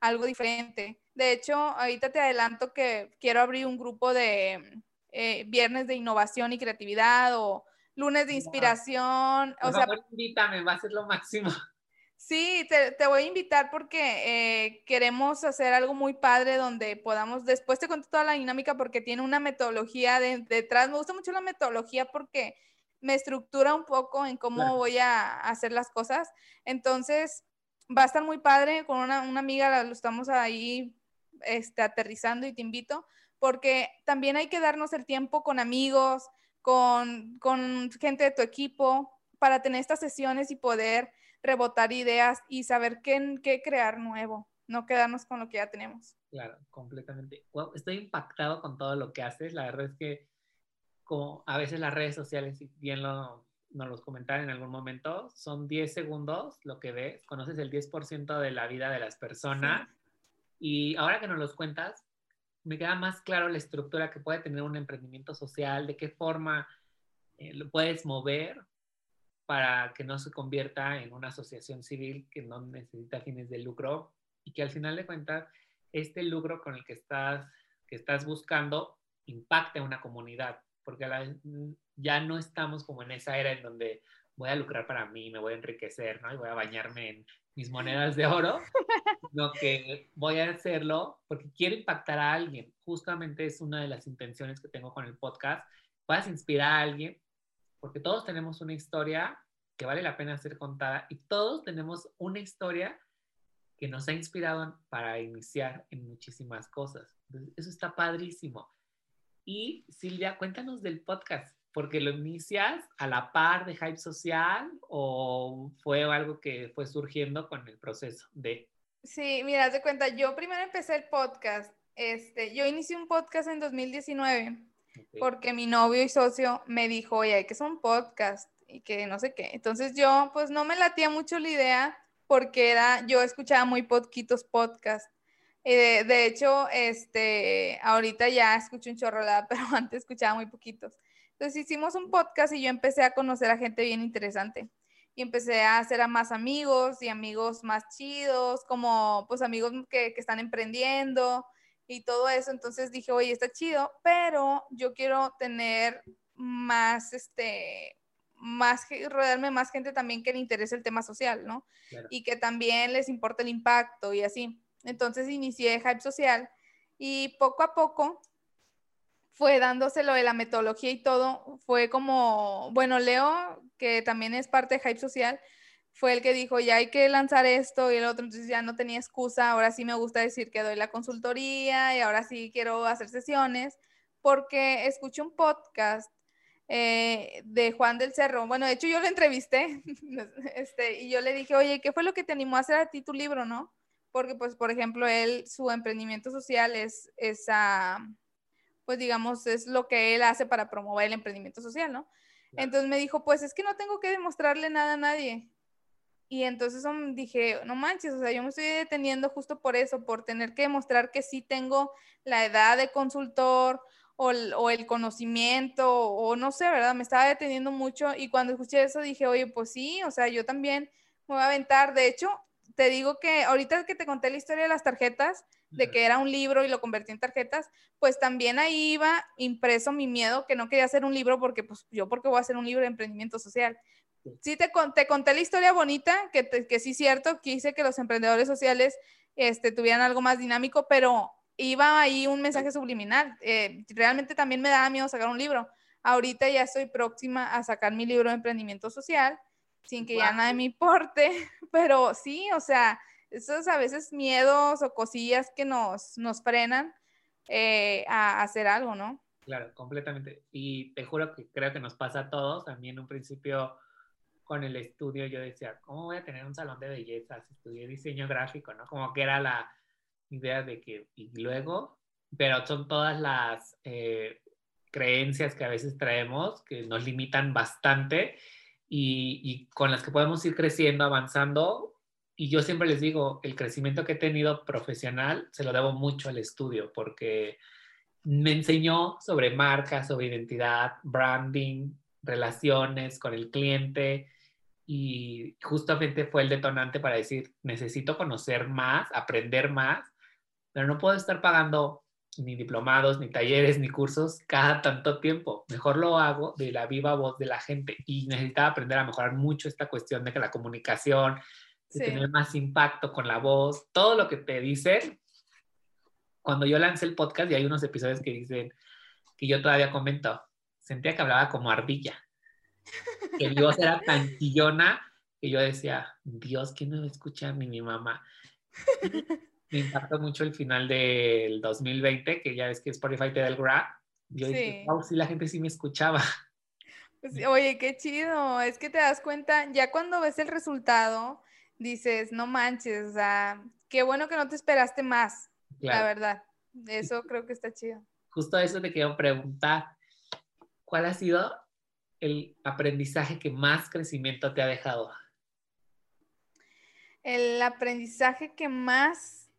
algo diferente. De hecho, ahorita te adelanto que quiero abrir un grupo de eh, viernes de innovación y creatividad o lunes de inspiración. o sea, invítame, va a ser lo máximo. [laughs] Sí, te, voy a invitar porque eh, queremos hacer algo muy padre donde podamos, después te cuento toda la dinámica porque tiene una metodología detrás. Me gusta mucho la metodología porque me estructura un poco en cómo voy a hacer las cosas. Entonces, va a estar muy padre. Con una, una amiga lo estamos ahí este, aterrizando y te invito porque también hay que darnos el tiempo con amigos, con, con gente de tu equipo para tener estas sesiones y poder rebotar ideas y saber qué, qué crear nuevo, no quedarnos con lo que ya tenemos. Claro, completamente. estoy impactado con todo lo que haces. La verdad es que como a veces las redes sociales, bien lo, nos los comentaron en algún momento, son 10 segundos lo que ves, conoces el 10% de la vida de las personas. Y ahora que nos los cuentas, me queda más claro la estructura que puede tener un emprendimiento social, de qué forma eh, lo puedes mover para que no se convierta en una asociación civil que no necesita fines de lucro y que al final de cuentas este lucro con el que estás, que estás buscando impacte a una comunidad, porque ya no estamos como en esa era en donde voy a lucrar para mí, me voy a enriquecer, ¿no? Y voy a bañarme en mis monedas de oro, [laughs] lo que voy a hacerlo porque quiero impactar a alguien. Justamente es una de las intenciones que tengo con el podcast. Puedas inspirar a alguien, porque todos tenemos una historia que vale la pena ser contada y todos tenemos una historia que nos ha inspirado para iniciar en muchísimas cosas. eso está padrísimo. Y Silvia, cuéntanos del podcast porque lo inicias a la par de Hype Social o fue algo que fue surgiendo con el proceso de... Sí, mira, te cuenta, yo primero empecé el podcast. Este, yo inicié un podcast en 2019 porque mi novio y socio me dijo, oye, que es un podcast y que no sé qué. Entonces yo pues no me latía mucho la idea porque era, yo escuchaba muy poquitos podcasts. De, de, hecho, este, ahorita ya escucho un chorro, [laughs] pero antes escuchaba muy poquitos. Entonces hicimos un podcast y yo empecé a conocer a gente bien interesante. Y empecé a hacer a más amigos y amigos más chidos, como pues amigos que, que están emprendiendo y todo eso. Entonces dije, oye, está chido, pero yo quiero tener más, este, más, rodearme más gente también que le interese el tema social, ¿no? Y que también les importa el impacto y así. Entonces inicié Hype Social y poco a poco fue dándoselo de la metodología y todo, fue como, bueno, Leo, que también es parte de Hype Social, fue el que dijo, ya hay que lanzar esto y el otro, entonces ya no tenía excusa, ahora sí me gusta decir que doy la consultoría y ahora sí quiero hacer sesiones, porque escuché un podcast eh, de Juan del Cerro, bueno, de hecho yo lo entrevisté, [laughs] este, y yo le dije, oye, ¿qué fue lo que te animó a hacer a ti tu libro, no? Porque, pues, por ejemplo, él, su emprendimiento social es esa pues digamos, es lo que él hace para promover el emprendimiento social, ¿no? Entonces me dijo, pues es que no tengo que demostrarle nada a nadie. Y entonces dije, no manches, o sea, yo me estoy deteniendo justo por eso, por tener que demostrar que sí tengo la edad de consultor o el, o el conocimiento, o no sé, ¿verdad? Me estaba deteniendo mucho y cuando escuché eso dije, oye, pues sí, o sea, yo también me voy a aventar. De hecho, te digo que ahorita que te conté la historia de las tarjetas, de que era un libro y lo convertí en tarjetas, pues también ahí iba impreso mi miedo que no quería hacer un libro porque pues yo porque voy a hacer un libro de emprendimiento social. Sí, te, te conté la historia bonita, que, que sí cierto, quise que los emprendedores sociales este, tuvieran algo más dinámico, pero iba ahí un mensaje subliminal. Eh, realmente también me daba miedo sacar un libro. Ahorita ya estoy próxima a sacar mi libro de emprendimiento social, sin que ya nadie me importe, [laughs] pero sí, o sea, esos a veces miedos o cosillas que nos, nos frenan eh, a hacer algo, ¿no? Claro, completamente. Y te juro que creo que nos pasa a todos. A mí en un principio con el estudio yo decía, ¿cómo voy a tener un salón de belleza? estudié diseño gráfico, ¿no? Como que era la idea de que, y luego, pero son todas las eh, creencias que a veces traemos que nos limitan bastante y, y, con las que podemos ir creciendo, avanzando y yo siempre les digo, el crecimiento que he tenido profesional se lo debo mucho al estudio, porque me enseñó sobre marca, sobre identidad, branding, relaciones con el cliente y justamente fue el detonante para decir, necesito conocer más, aprender más, pero no puedo estar pagando ni diplomados, ni talleres, ni cursos cada tanto tiempo. Mejor lo hago de la viva voz de la gente y necesitaba aprender a mejorar mucho esta cuestión de que la comunicación, de tener más impacto con la voz, todo lo que te dicen. Cuando yo lancé el podcast y hay unos episodios que dicen que yo todavía comento, sentía que hablaba como ardilla, que mi voz era tan chillona que yo decía, Dios, ¿quién me va a escuchar? Ni mi mamá. me impactó mucho el final del 2020, que ya ves que Spotify te da el grab. Yo dije, wow, sí, la gente sí me escuchaba. Pues, oye, qué chido. Es que te das cuenta, ya cuando ves el resultado, dices, no manches, o sea, qué bueno que no te esperaste más, la verdad. Eso creo que está chido. Justo eso te quiero preguntar, ¿cuál ha sido el aprendizaje que más crecimiento te ha dejado? El aprendizaje que más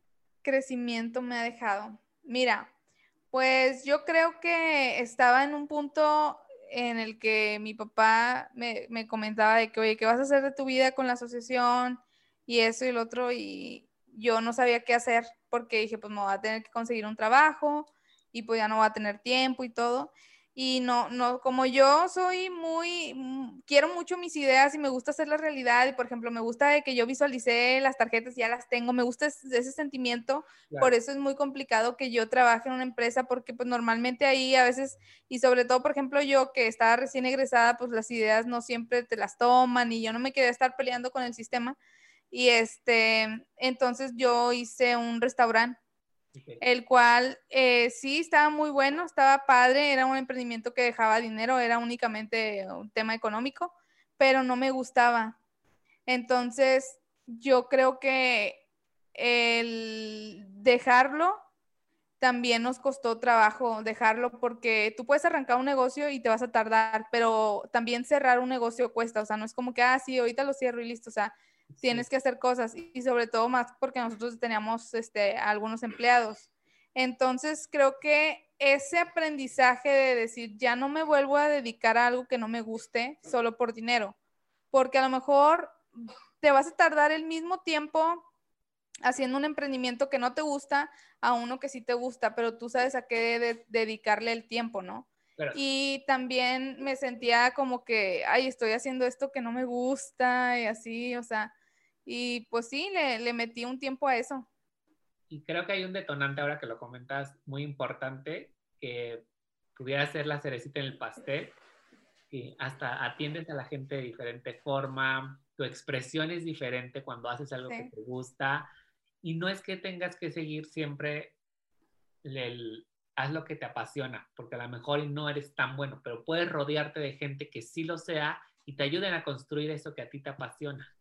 crecimiento me ha dejado. Mira, pues yo creo que estaba en un punto en el que mi papá me, me, comentaba de que, oye, ¿qué vas a hacer de tu vida con la asociación? Y eso y el otro, y yo no sabía qué hacer porque dije, pues me voy a tener que conseguir un trabajo y pues ya no voy a tener tiempo y todo. Y no, no, como yo soy muy, mm, quiero mucho mis ideas y me gusta hacer la realidad, y por ejemplo, me gusta de que yo visualicé las tarjetas, ya las tengo, me gusta ese, sentimiento, por eso es muy complicado que yo trabaje en una empresa, porque pues normalmente ahí a veces, y sobre todo, por ejemplo, yo que estaba recién egresada, pues las ideas no siempre te las toman y yo no me quería estar peleando con el sistema, y este, entonces yo hice un restaurante, el cual eh, sí estaba muy bueno, estaba padre, era un emprendimiento que dejaba dinero, era únicamente un tema económico, pero no me gustaba. Entonces, yo creo que el dejarlo también nos costó trabajo dejarlo porque tú puedes arrancar un negocio y te vas a tardar, pero también cerrar un negocio cuesta, o sea, no es como que, ah, sí, ahorita lo cierro y listo, o sea, tienes que hacer cosas y sobre todo más porque nosotros teníamos este, algunos empleados. Entonces creo que ese aprendizaje de decir, ya no me vuelvo a dedicar a algo que no me guste solo por dinero, porque a lo mejor te vas a tardar el mismo tiempo haciendo un emprendimiento que no te gusta a uno que sí te gusta, pero tú sabes a qué dedicarle el tiempo, ¿no? Y también me sentía como que, ay, estoy haciendo esto que no me gusta y así, o sea, y pues sí, le, le metí un tiempo a eso. Y creo que hay un detonante ahora que lo comentas muy importante, que pudiera ser la cerecita en el pastel, que hasta atiendes a la gente de diferente forma, tu expresión es diferente cuando haces algo que te gusta, y no es que tengas que seguir siempre el, haz lo que te apasiona, porque a lo mejor no eres tan bueno, pero puedes rodearte de gente que sí lo sea y te ayuden a construir eso que a ti te apasiona.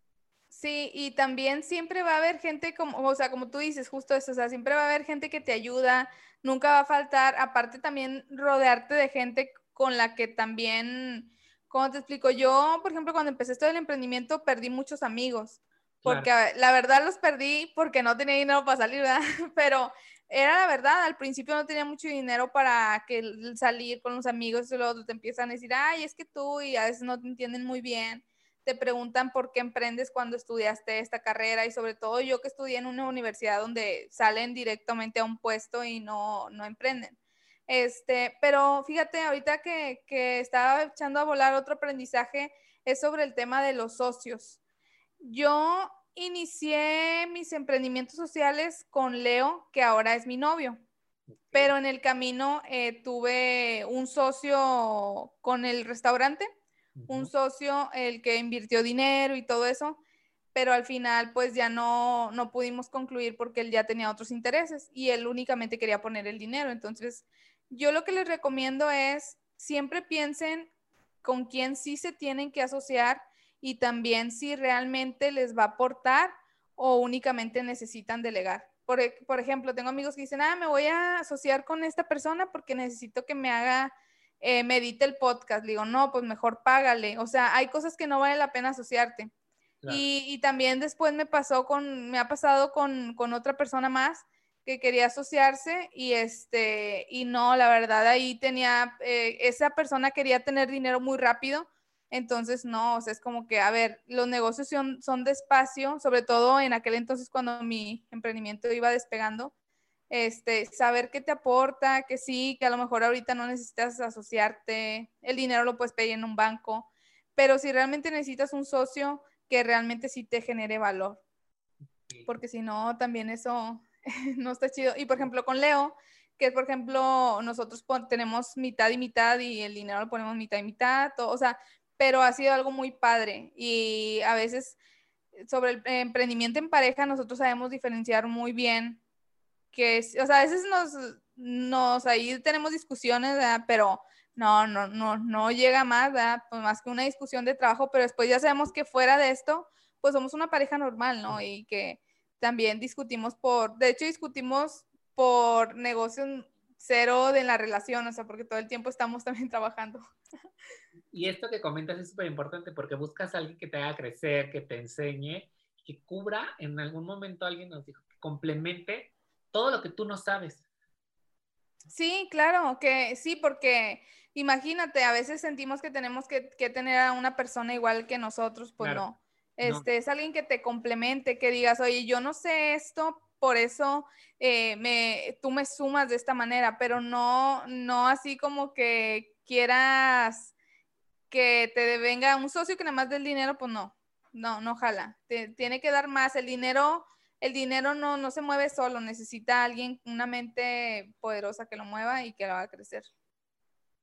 Sí, y también siempre va a haber gente como, o sea, como tú dices, justo eso, o sea, siempre va a haber gente que te ayuda, nunca va a faltar, aparte también rodearte de gente con la que también, ¿cómo te explico? Yo, por ejemplo, cuando empecé esto del emprendimiento, perdí muchos amigos, porque la verdad los perdí porque no tenía dinero para salir, ¿verdad? [laughs] Pero era la verdad, al principio no tenía mucho dinero para que salir con los amigos y luego te empiezan a decir, ay, es que tú y a veces no te entienden muy bien, te preguntan por qué emprendes cuando estudiaste esta carrera y sobre todo yo que estudié en una universidad donde salen directamente a un puesto y no, no emprenden. Este, pero fíjate, ahorita que, que estaba echando a volar otro aprendizaje es sobre el tema de los socios. Yo inicié mis emprendimientos sociales con Leo, que ahora es mi novio. Pero en el camino eh, tuve un socio con el restaurante, un socio el que invirtió dinero y todo eso, pero al final pues ya no, no pudimos concluir porque él ya tenía otros intereses y él únicamente quería poner el dinero. Entonces, yo lo que les recomiendo es siempre piensen con quién sí se tienen que asociar y también si realmente les va a aportar o únicamente necesitan delegar. Por, e, por, ejemplo, tengo amigos que dicen, ah, me voy a asociar con esta persona porque necesito que me haga, eh, me edite el podcast. digo, no, pues mejor págale. O sea, hay cosas que no vale la pena asociarte. Y, y, también después me pasó con, me ha pasado con, con otra persona más que quería asociarse y este, y no, la verdad ahí tenía, eh, esa persona quería tener dinero muy rápido entonces, no, o sea, es como que, a ver, los negocios son, son despacio, sobre todo en aquel entonces cuando mi emprendimiento iba despegando, este, saber qué te aporta, que sí, que a lo mejor ahorita no necesitas asociarte, el dinero lo puedes pedir en un banco, pero si realmente necesitas un socio que realmente sí te genere valor, porque si no, también eso [laughs] no está chido. Y por ejemplo, con Leo, que por ejemplo, nosotros tenemos mitad y mitad y el dinero lo ponemos mitad y mitad, o sea, pero ha sido algo muy padre y a veces sobre el emprendimiento en pareja nosotros sabemos diferenciar muy bien que, o sea, a veces nos, nos ahí tenemos discusiones, pero no, no, no, no llega más, Pues más que una discusión de trabajo, pero después ya sabemos que fuera de esto, pues somos una pareja normal, ¿no? Y que también discutimos por, de hecho discutimos por negocios cero de la relación, o sea, porque todo el tiempo estamos también [laughs] trabajando. Y esto que comentas es súper importante porque buscas a alguien que te haga crecer, que te enseñe, que cubra, en algún momento alguien nos dijo, que complemente todo lo que tú no sabes. Sí, claro, que sí, porque imagínate, a veces sentimos que tenemos que, tener a una persona igual que nosotros, pues no. Este, Es alguien que te complemente, que digas, oye, yo no sé esto, por eso eh, me, tú me sumas de esta manera, pero no, no así como que quieras que te venga un socio que nada más del dinero, pues no, no, no jala. tiene que dar más. El dinero, el dinero no, no se mueve solo, necesita alguien, una mente poderosa que lo mueva y que lo haga crecer.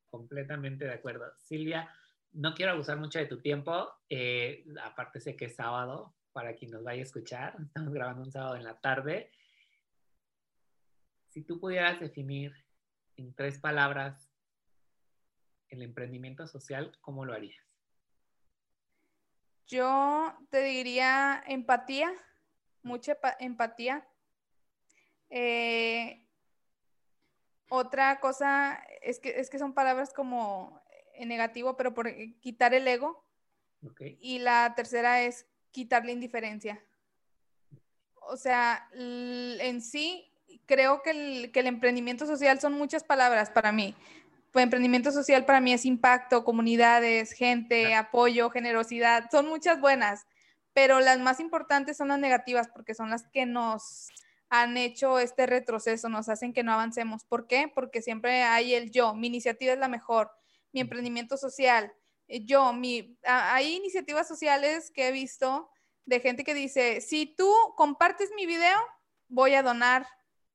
Completamente de acuerdo. Silvia, no quiero abusar mucho de tu tiempo. Eh, aparte sé que es sábado, para quien nos vaya a escuchar. [laughs] Estamos grabando un sábado en la tarde. Si tú pudieras definir en tres palabras el emprendimiento social, ¿cómo lo harías? Yo te diría empatía, mucha empatía. Eh, otra cosa es que, es que son palabras como en negativo, pero por quitar el ego. Y la tercera es quitar la indiferencia. O sea, en sí, creo que el, que el emprendimiento social son muchas palabras para mí emprendimiento social para mí es impacto, comunidades, gente, apoyo, generosidad, son muchas buenas, pero las más importantes son las negativas porque son las que nos han hecho este retroceso, nos hacen que no avancemos. ¿Por qué? Porque siempre hay el yo, mi iniciativa es la mejor, mi emprendimiento social, eh, yo, mi, hay iniciativas sociales que he visto de gente que dice, si tú compartes mi video, voy a donar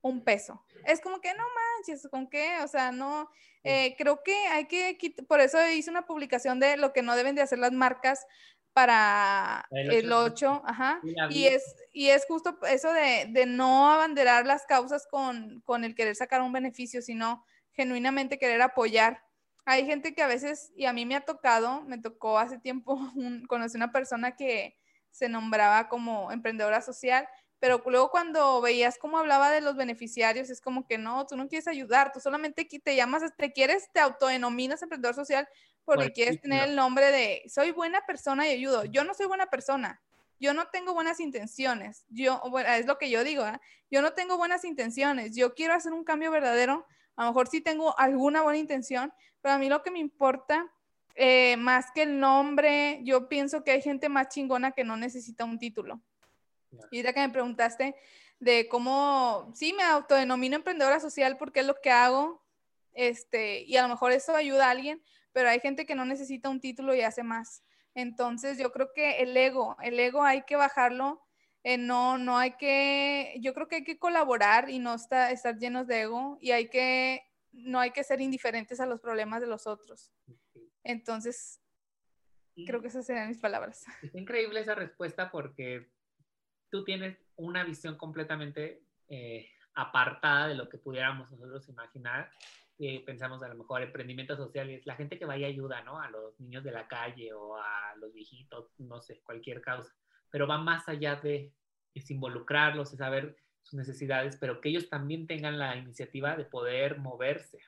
un peso. Es como que no manches, ¿con qué? O sea, no, eh, creo que hay que, por eso hice una publicación de lo que no deben de hacer las marcas para el 8, ajá, y es, y es justo eso de, de, no abanderar las causas con, con el querer sacar un beneficio, sino genuinamente querer apoyar. Hay gente que a veces, y a mí me ha tocado, me tocó hace tiempo, [laughs] un, conocí una persona que se nombraba como emprendedora social pero luego cuando veías cómo hablaba de los beneficiarios, es como que no, tú no quieres ayudar, tú solamente te llamas, te quieres, te autodenominas emprendedor social porque pues quieres tener el nombre de soy buena persona y ayudo. Yo no soy buena persona, yo no tengo buenas intenciones, yo, bueno, es lo que yo digo, ¿eh? yo no tengo buenas intenciones, yo quiero hacer un cambio verdadero, a lo mejor sí tengo alguna buena intención, pero a mí lo que me importa, eh, más que el nombre, yo pienso que hay gente más chingona que no necesita un título. Y ahorita que me preguntaste de cómo, sí, me autodenomino emprendedora social porque es lo que hago, este, y a lo mejor eso ayuda a alguien, pero hay gente que no necesita un título y hace más. Entonces, yo creo que el ego, el ego hay que bajarlo, eh, no, no hay que, yo creo que hay que colaborar y no estar llenos de ego y hay que, no hay que ser indiferentes a los problemas de los otros. Entonces, creo que esas serían mis palabras. Es increíble esa respuesta porque tú tienes una visión completamente eh, apartada de lo que pudiéramos nosotros imaginar. Pensamos a lo mejor emprendimiento social y es la gente que vaya ayuda, ¿no? A los niños de la calle o a los viejitos, no sé, cualquier causa. Pero va más allá de involucrarlos, es saber sus necesidades, pero que ellos también tengan la iniciativa de poder moverse.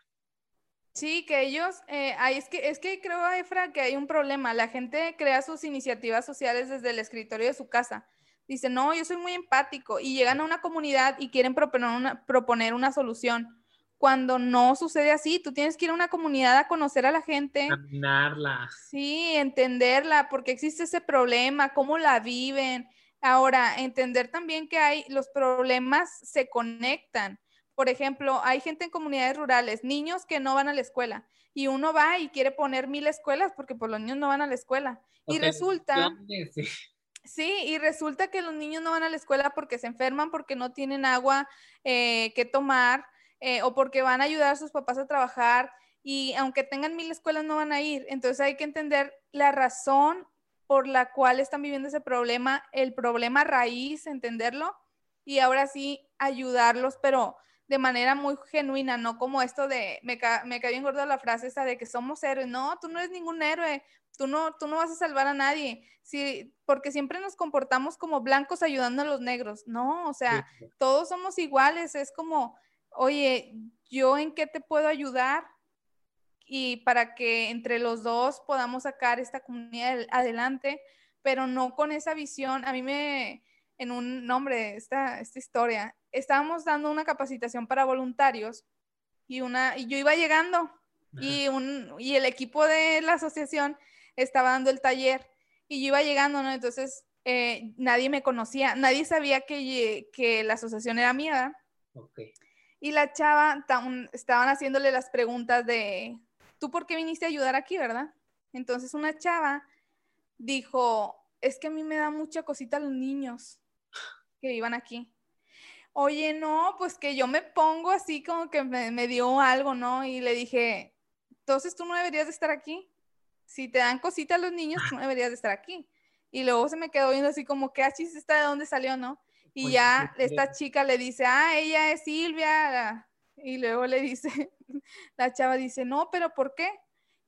Sí, que ellos, eh, es, que, es que creo, Efra, que hay un problema. La gente crea sus iniciativas sociales desde el escritorio de su casa Dice, no, yo soy muy empático y llegan a una comunidad y quieren proponer una, proponer una solución. Cuando no sucede así, tú tienes que ir a una comunidad a conocer a la gente. Caminarla. Sí, entenderla, porque existe ese problema, cómo la viven. Ahora, entender también que hay, los problemas se conectan. Por ejemplo, hay gente en comunidades rurales, niños que no van a la escuela, y uno va y quiere poner mil escuelas porque pues los niños no van a la escuela. y resulta... Sí, y resulta que los niños no van a la escuela porque se enferman, porque no tienen agua eh, que tomar eh, o porque van a ayudar a sus papás a trabajar y aunque tengan mil escuelas no van a ir. Entonces hay que entender la razón por la cual están viviendo ese problema, el problema raíz, entenderlo y ahora sí ayudarlos, pero de manera muy genuina, no como esto de, me, ca me cayó en la frase esa de que somos héroes, no, tú no eres ningún héroe, tú no, tú no vas a salvar a nadie, sí, porque siempre nos comportamos como blancos ayudando a los negros, no, o sea, todos somos iguales, es como, oye, ¿yo en qué te puedo ayudar? Y para que entre los dos podamos sacar esta comunidad adelante, pero no con esa visión, a mí me, en un nombre, esta, esta historia, estábamos dando una capacitación para voluntarios y, una, y yo iba llegando y, un, y el equipo de la asociación estaba dando el taller y yo iba llegando, ¿no? Entonces eh, nadie me conocía, nadie sabía que, que la asociación era mía. Y la chava, estaban haciéndole las preguntas de, ¿tú por qué viniste a ayudar aquí, verdad? Entonces una chava dijo, es que a mí me da mucha cosita los niños que vivan aquí. Oye, no, pues que yo me pongo así como que me, me dio algo, ¿no? Y le dije, entonces tú no deberías de estar aquí si te dan cositas los niños, no deberías de estar aquí. Y luego se me quedó viendo así como, ¿qué achis está de dónde salió, no? Y pues, ya esta chica le dice, ah, ella es Silvia. Y luego le dice, [laughs] la chava dice, no, pero ¿por qué?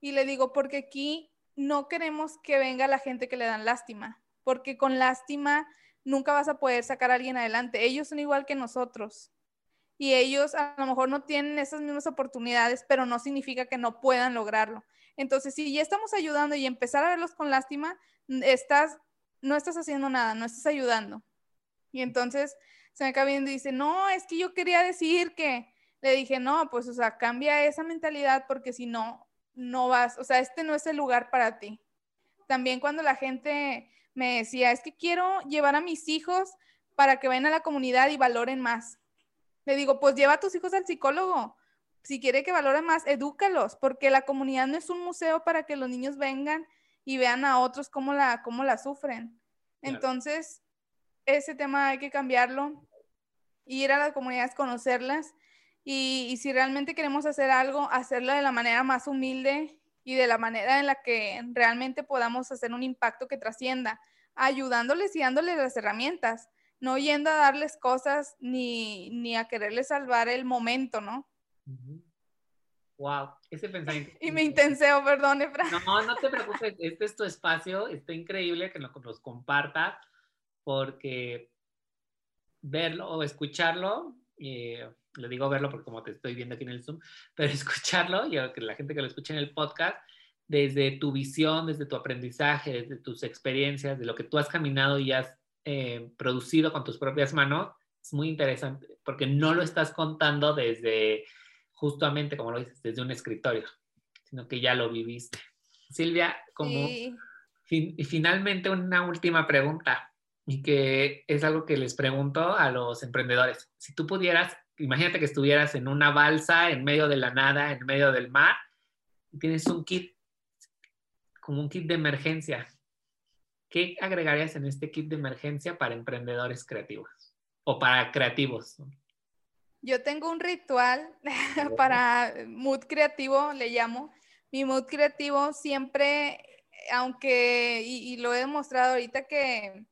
Y le digo, porque aquí no queremos que venga la gente que le dan lástima, porque con lástima nunca vas a poder sacar a alguien adelante. Ellos son igual que nosotros. Y ellos a lo mejor no tienen esas mismas oportunidades, pero no significa que no puedan lograrlo. Entonces, si ya estamos ayudando y empezar a verlos con lástima, estás, no estás haciendo nada, no estás ayudando. Y entonces se me acaba viendo y dice, no, es que yo quería decir que, le dije, no, pues, o sea, cambia esa mentalidad porque si no, no vas, o sea, este no es el lugar para ti. También cuando la gente me decía, es que quiero llevar a mis hijos para que vayan a la comunidad y valoren más. Le digo, pues lleva a tus hijos al psicólogo. Si quiere que valoren más, edúcalos, porque la comunidad no es un museo para que los niños vengan y vean a otros cómo la, cómo la sufren. Entonces, ese tema hay que cambiarlo, ir a las comunidades, conocerlas y, y si realmente queremos hacer algo, hacerlo de la manera más humilde y de la manera en la que realmente podamos hacer un impacto que trascienda, ayudándoles y dándoles las herramientas no yendo a darles cosas ni, ni a quererles salvar el momento, ¿no? Wow, ese pensamiento. [laughs] y me intenseo, perdón, Efra. No, no te preocupes, este es tu espacio, está increíble que nos, nos compartas, porque verlo o escucharlo, eh, le digo verlo porque como te estoy viendo aquí en el Zoom, [laughs] pero escucharlo, y que la gente que lo escuche en el podcast, desde tu visión, desde tu aprendizaje, desde tus experiencias, de lo que tú has caminado y has eh, producido con tus propias manos, es muy interesante porque no lo estás contando desde, justamente como lo dices, desde un escritorio, sino que ya lo viviste. Silvia, como y finalmente una última pregunta y que es algo que les pregunto a los emprendedores. Si tú pudieras, imagínate que estuvieras en una balsa en medio de la nada, en medio del mar, y tienes un kit, como un kit de emergencia ¿qué agregarías en este kit de emergencia para emprendedores creativos o para creativos? Yo tengo un ritual [laughs] para mood creativo, le llamo. Mi mood creativo siempre, aunque, y, lo he demostrado ahorita que,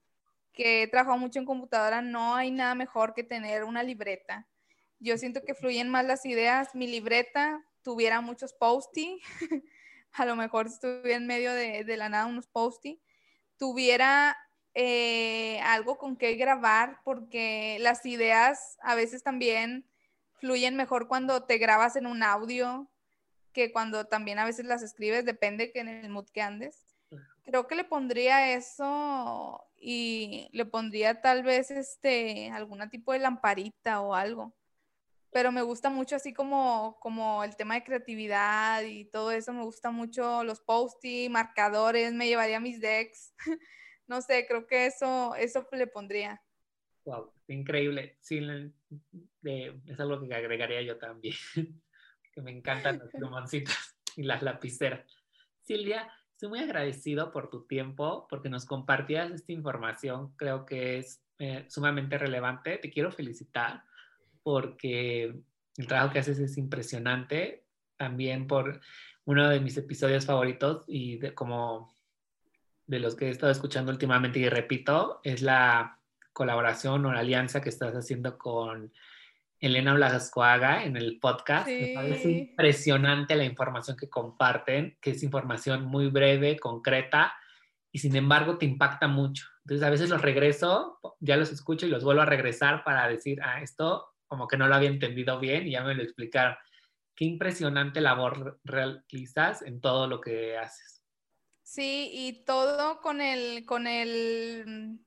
que he trabajado mucho en computadora, no hay nada mejor que tener una libreta. Yo siento que fluyen más las ideas. Mi libreta tuviera muchos posty, [laughs] a lo mejor estuviera en medio de, de la nada unos posty tuviera eh, algo con que grabar, porque las ideas a veces también fluyen mejor cuando te grabas en un audio que cuando también a veces las escribes, depende que en el mood que andes. Creo que le pondría eso y le pondría tal vez este alguna tipo de lamparita o algo pero me gusta mucho así como, como el tema de creatividad y todo eso, me gusta mucho los post marcadores, me llevaría mis decks, [laughs] no sé, creo que eso, eso le pondría. Wow, increíble, sí, es algo que agregaría yo también, [laughs] que me encantan los [laughs] plumoncitos y las lapiceras. Silvia, estoy muy agradecido por tu tiempo, porque nos compartías esta información, creo que es eh, sumamente relevante, te quiero felicitar porque el trabajo que haces es impresionante, también por uno de mis episodios favoritos y de, como de los que he estado escuchando últimamente y repito, es la colaboración o la alianza que estás haciendo con Elena Blascoaga en el podcast. Me parece impresionante la información que comparten, que es información muy breve, concreta y sin embargo te impacta mucho. Entonces a veces los regreso, ya los escucho y los vuelvo a regresar para decir, ah, esto como que no lo había entendido bien y ya me lo explicaron. Qué impresionante labor realizas en todo lo que haces. Sí, y todo con el, con el,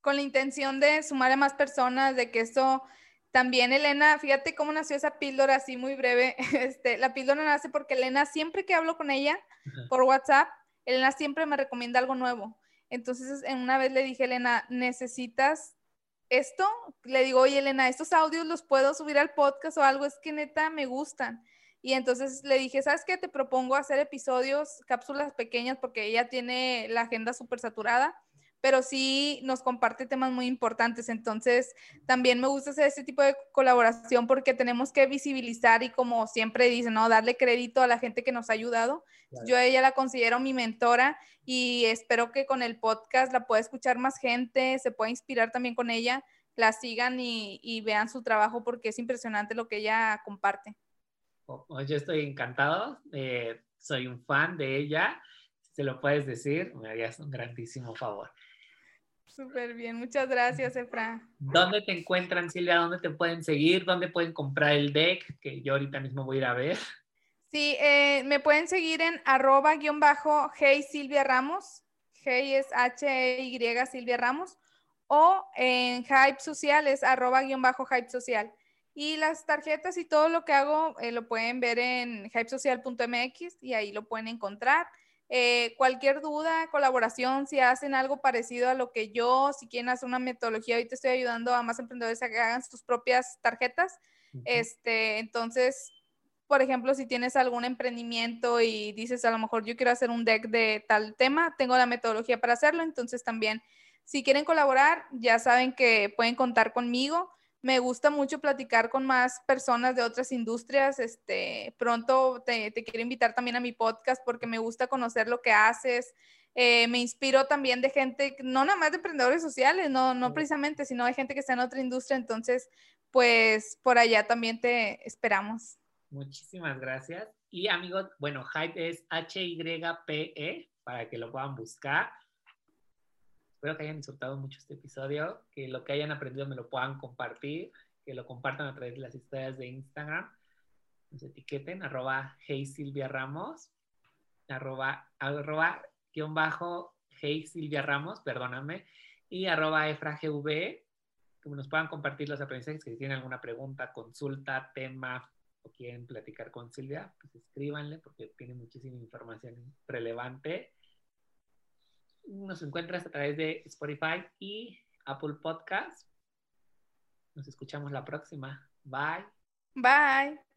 con la intención de sumar a más personas, de que esto también Elena, fíjate cómo nació esa píldora así muy breve. [laughs] Este, la píldora nace porque Elena, siempre que hablo con ella por WhatsApp, Elena siempre me recomienda algo nuevo. Entonces, en una vez le dije, Elena, necesitas esto, le digo, oye Elena, estos audios los puedo subir al podcast o algo, es que neta me gustan. Y entonces le dije, ¿sabes qué? Te propongo hacer episodios, cápsulas pequeñas, porque ella tiene la agenda súper saturada, pero sí nos comparte temas muy importantes. Entonces, también me gusta hacer este tipo de colaboración porque tenemos que visibilizar y como siempre dice, ¿no? Darle crédito a la gente que nos ha ayudado. Yo a ella la considero mi mentora y espero que con el podcast la pueda escuchar más gente, se pueda inspirar también con ella, la sigan y, vean su trabajo porque es impresionante lo que ella comparte. Oh, oh, yo estoy encantado, eh, soy un fan de ella. Si te lo puedes decir, me harías un grandísimo favor. Súper bien, muchas gracias, Efra. ¿Dónde te encuentran, Silvia? ¿Dónde te pueden seguir? ¿Dónde pueden comprar el deck? Que yo ahorita mismo voy a ir a ver. Sí, eh, me pueden seguir en arroba guion bajo Hey Silvia Ramos. Hey es H-Y Silvia Ramos. O en Hype Social es arroba guion bajo Hype Social. Y las tarjetas y todo lo que hago eh, lo pueden ver en hypesocial.mx y ahí lo pueden encontrar. Eh, cualquier duda, colaboración, si hacen algo parecido a lo que yo, si quieren hacer una metodología, ahorita estoy ayudando a más emprendedores a que hagan sus propias tarjetas. Este, entonces, por ejemplo, si tienes algún emprendimiento y dices a lo mejor yo quiero hacer un deck de tal tema, tengo la metodología para hacerlo, entonces también si quieren colaborar, ya saben que pueden contar conmigo. Me gusta mucho platicar con más personas de otras industrias. Este, pronto te, quiero invitar también a mi podcast porque me gusta conocer lo que haces. Eh, me inspiro también de gente, no nada más de emprendedores sociales, no, no precisamente, sino de gente que está en otra industria. Entonces, pues por allá también te esperamos. Muchísimas gracias. Y amigos, bueno, Hype es H-Y-P-E para que lo puedan buscar. Espero que hayan disfrutado mucho este episodio, que lo que hayan aprendido me lo puedan compartir, que lo compartan a través de las historias de Instagram. Nos etiqueten, arroba Hey Silvia Ramos, arroba, arroba guion bajo Hey Silvia Ramos, perdóname, y arroba EfraGV, que nos puedan compartir los aprendizajes, que si tienen alguna pregunta, consulta, tema, o quieren platicar con Silvia, pues escríbanle porque tiene muchísima información relevante nos encuentras a través de Spotify y Apple Podcast. Nos escuchamos la próxima. Bye. Bye.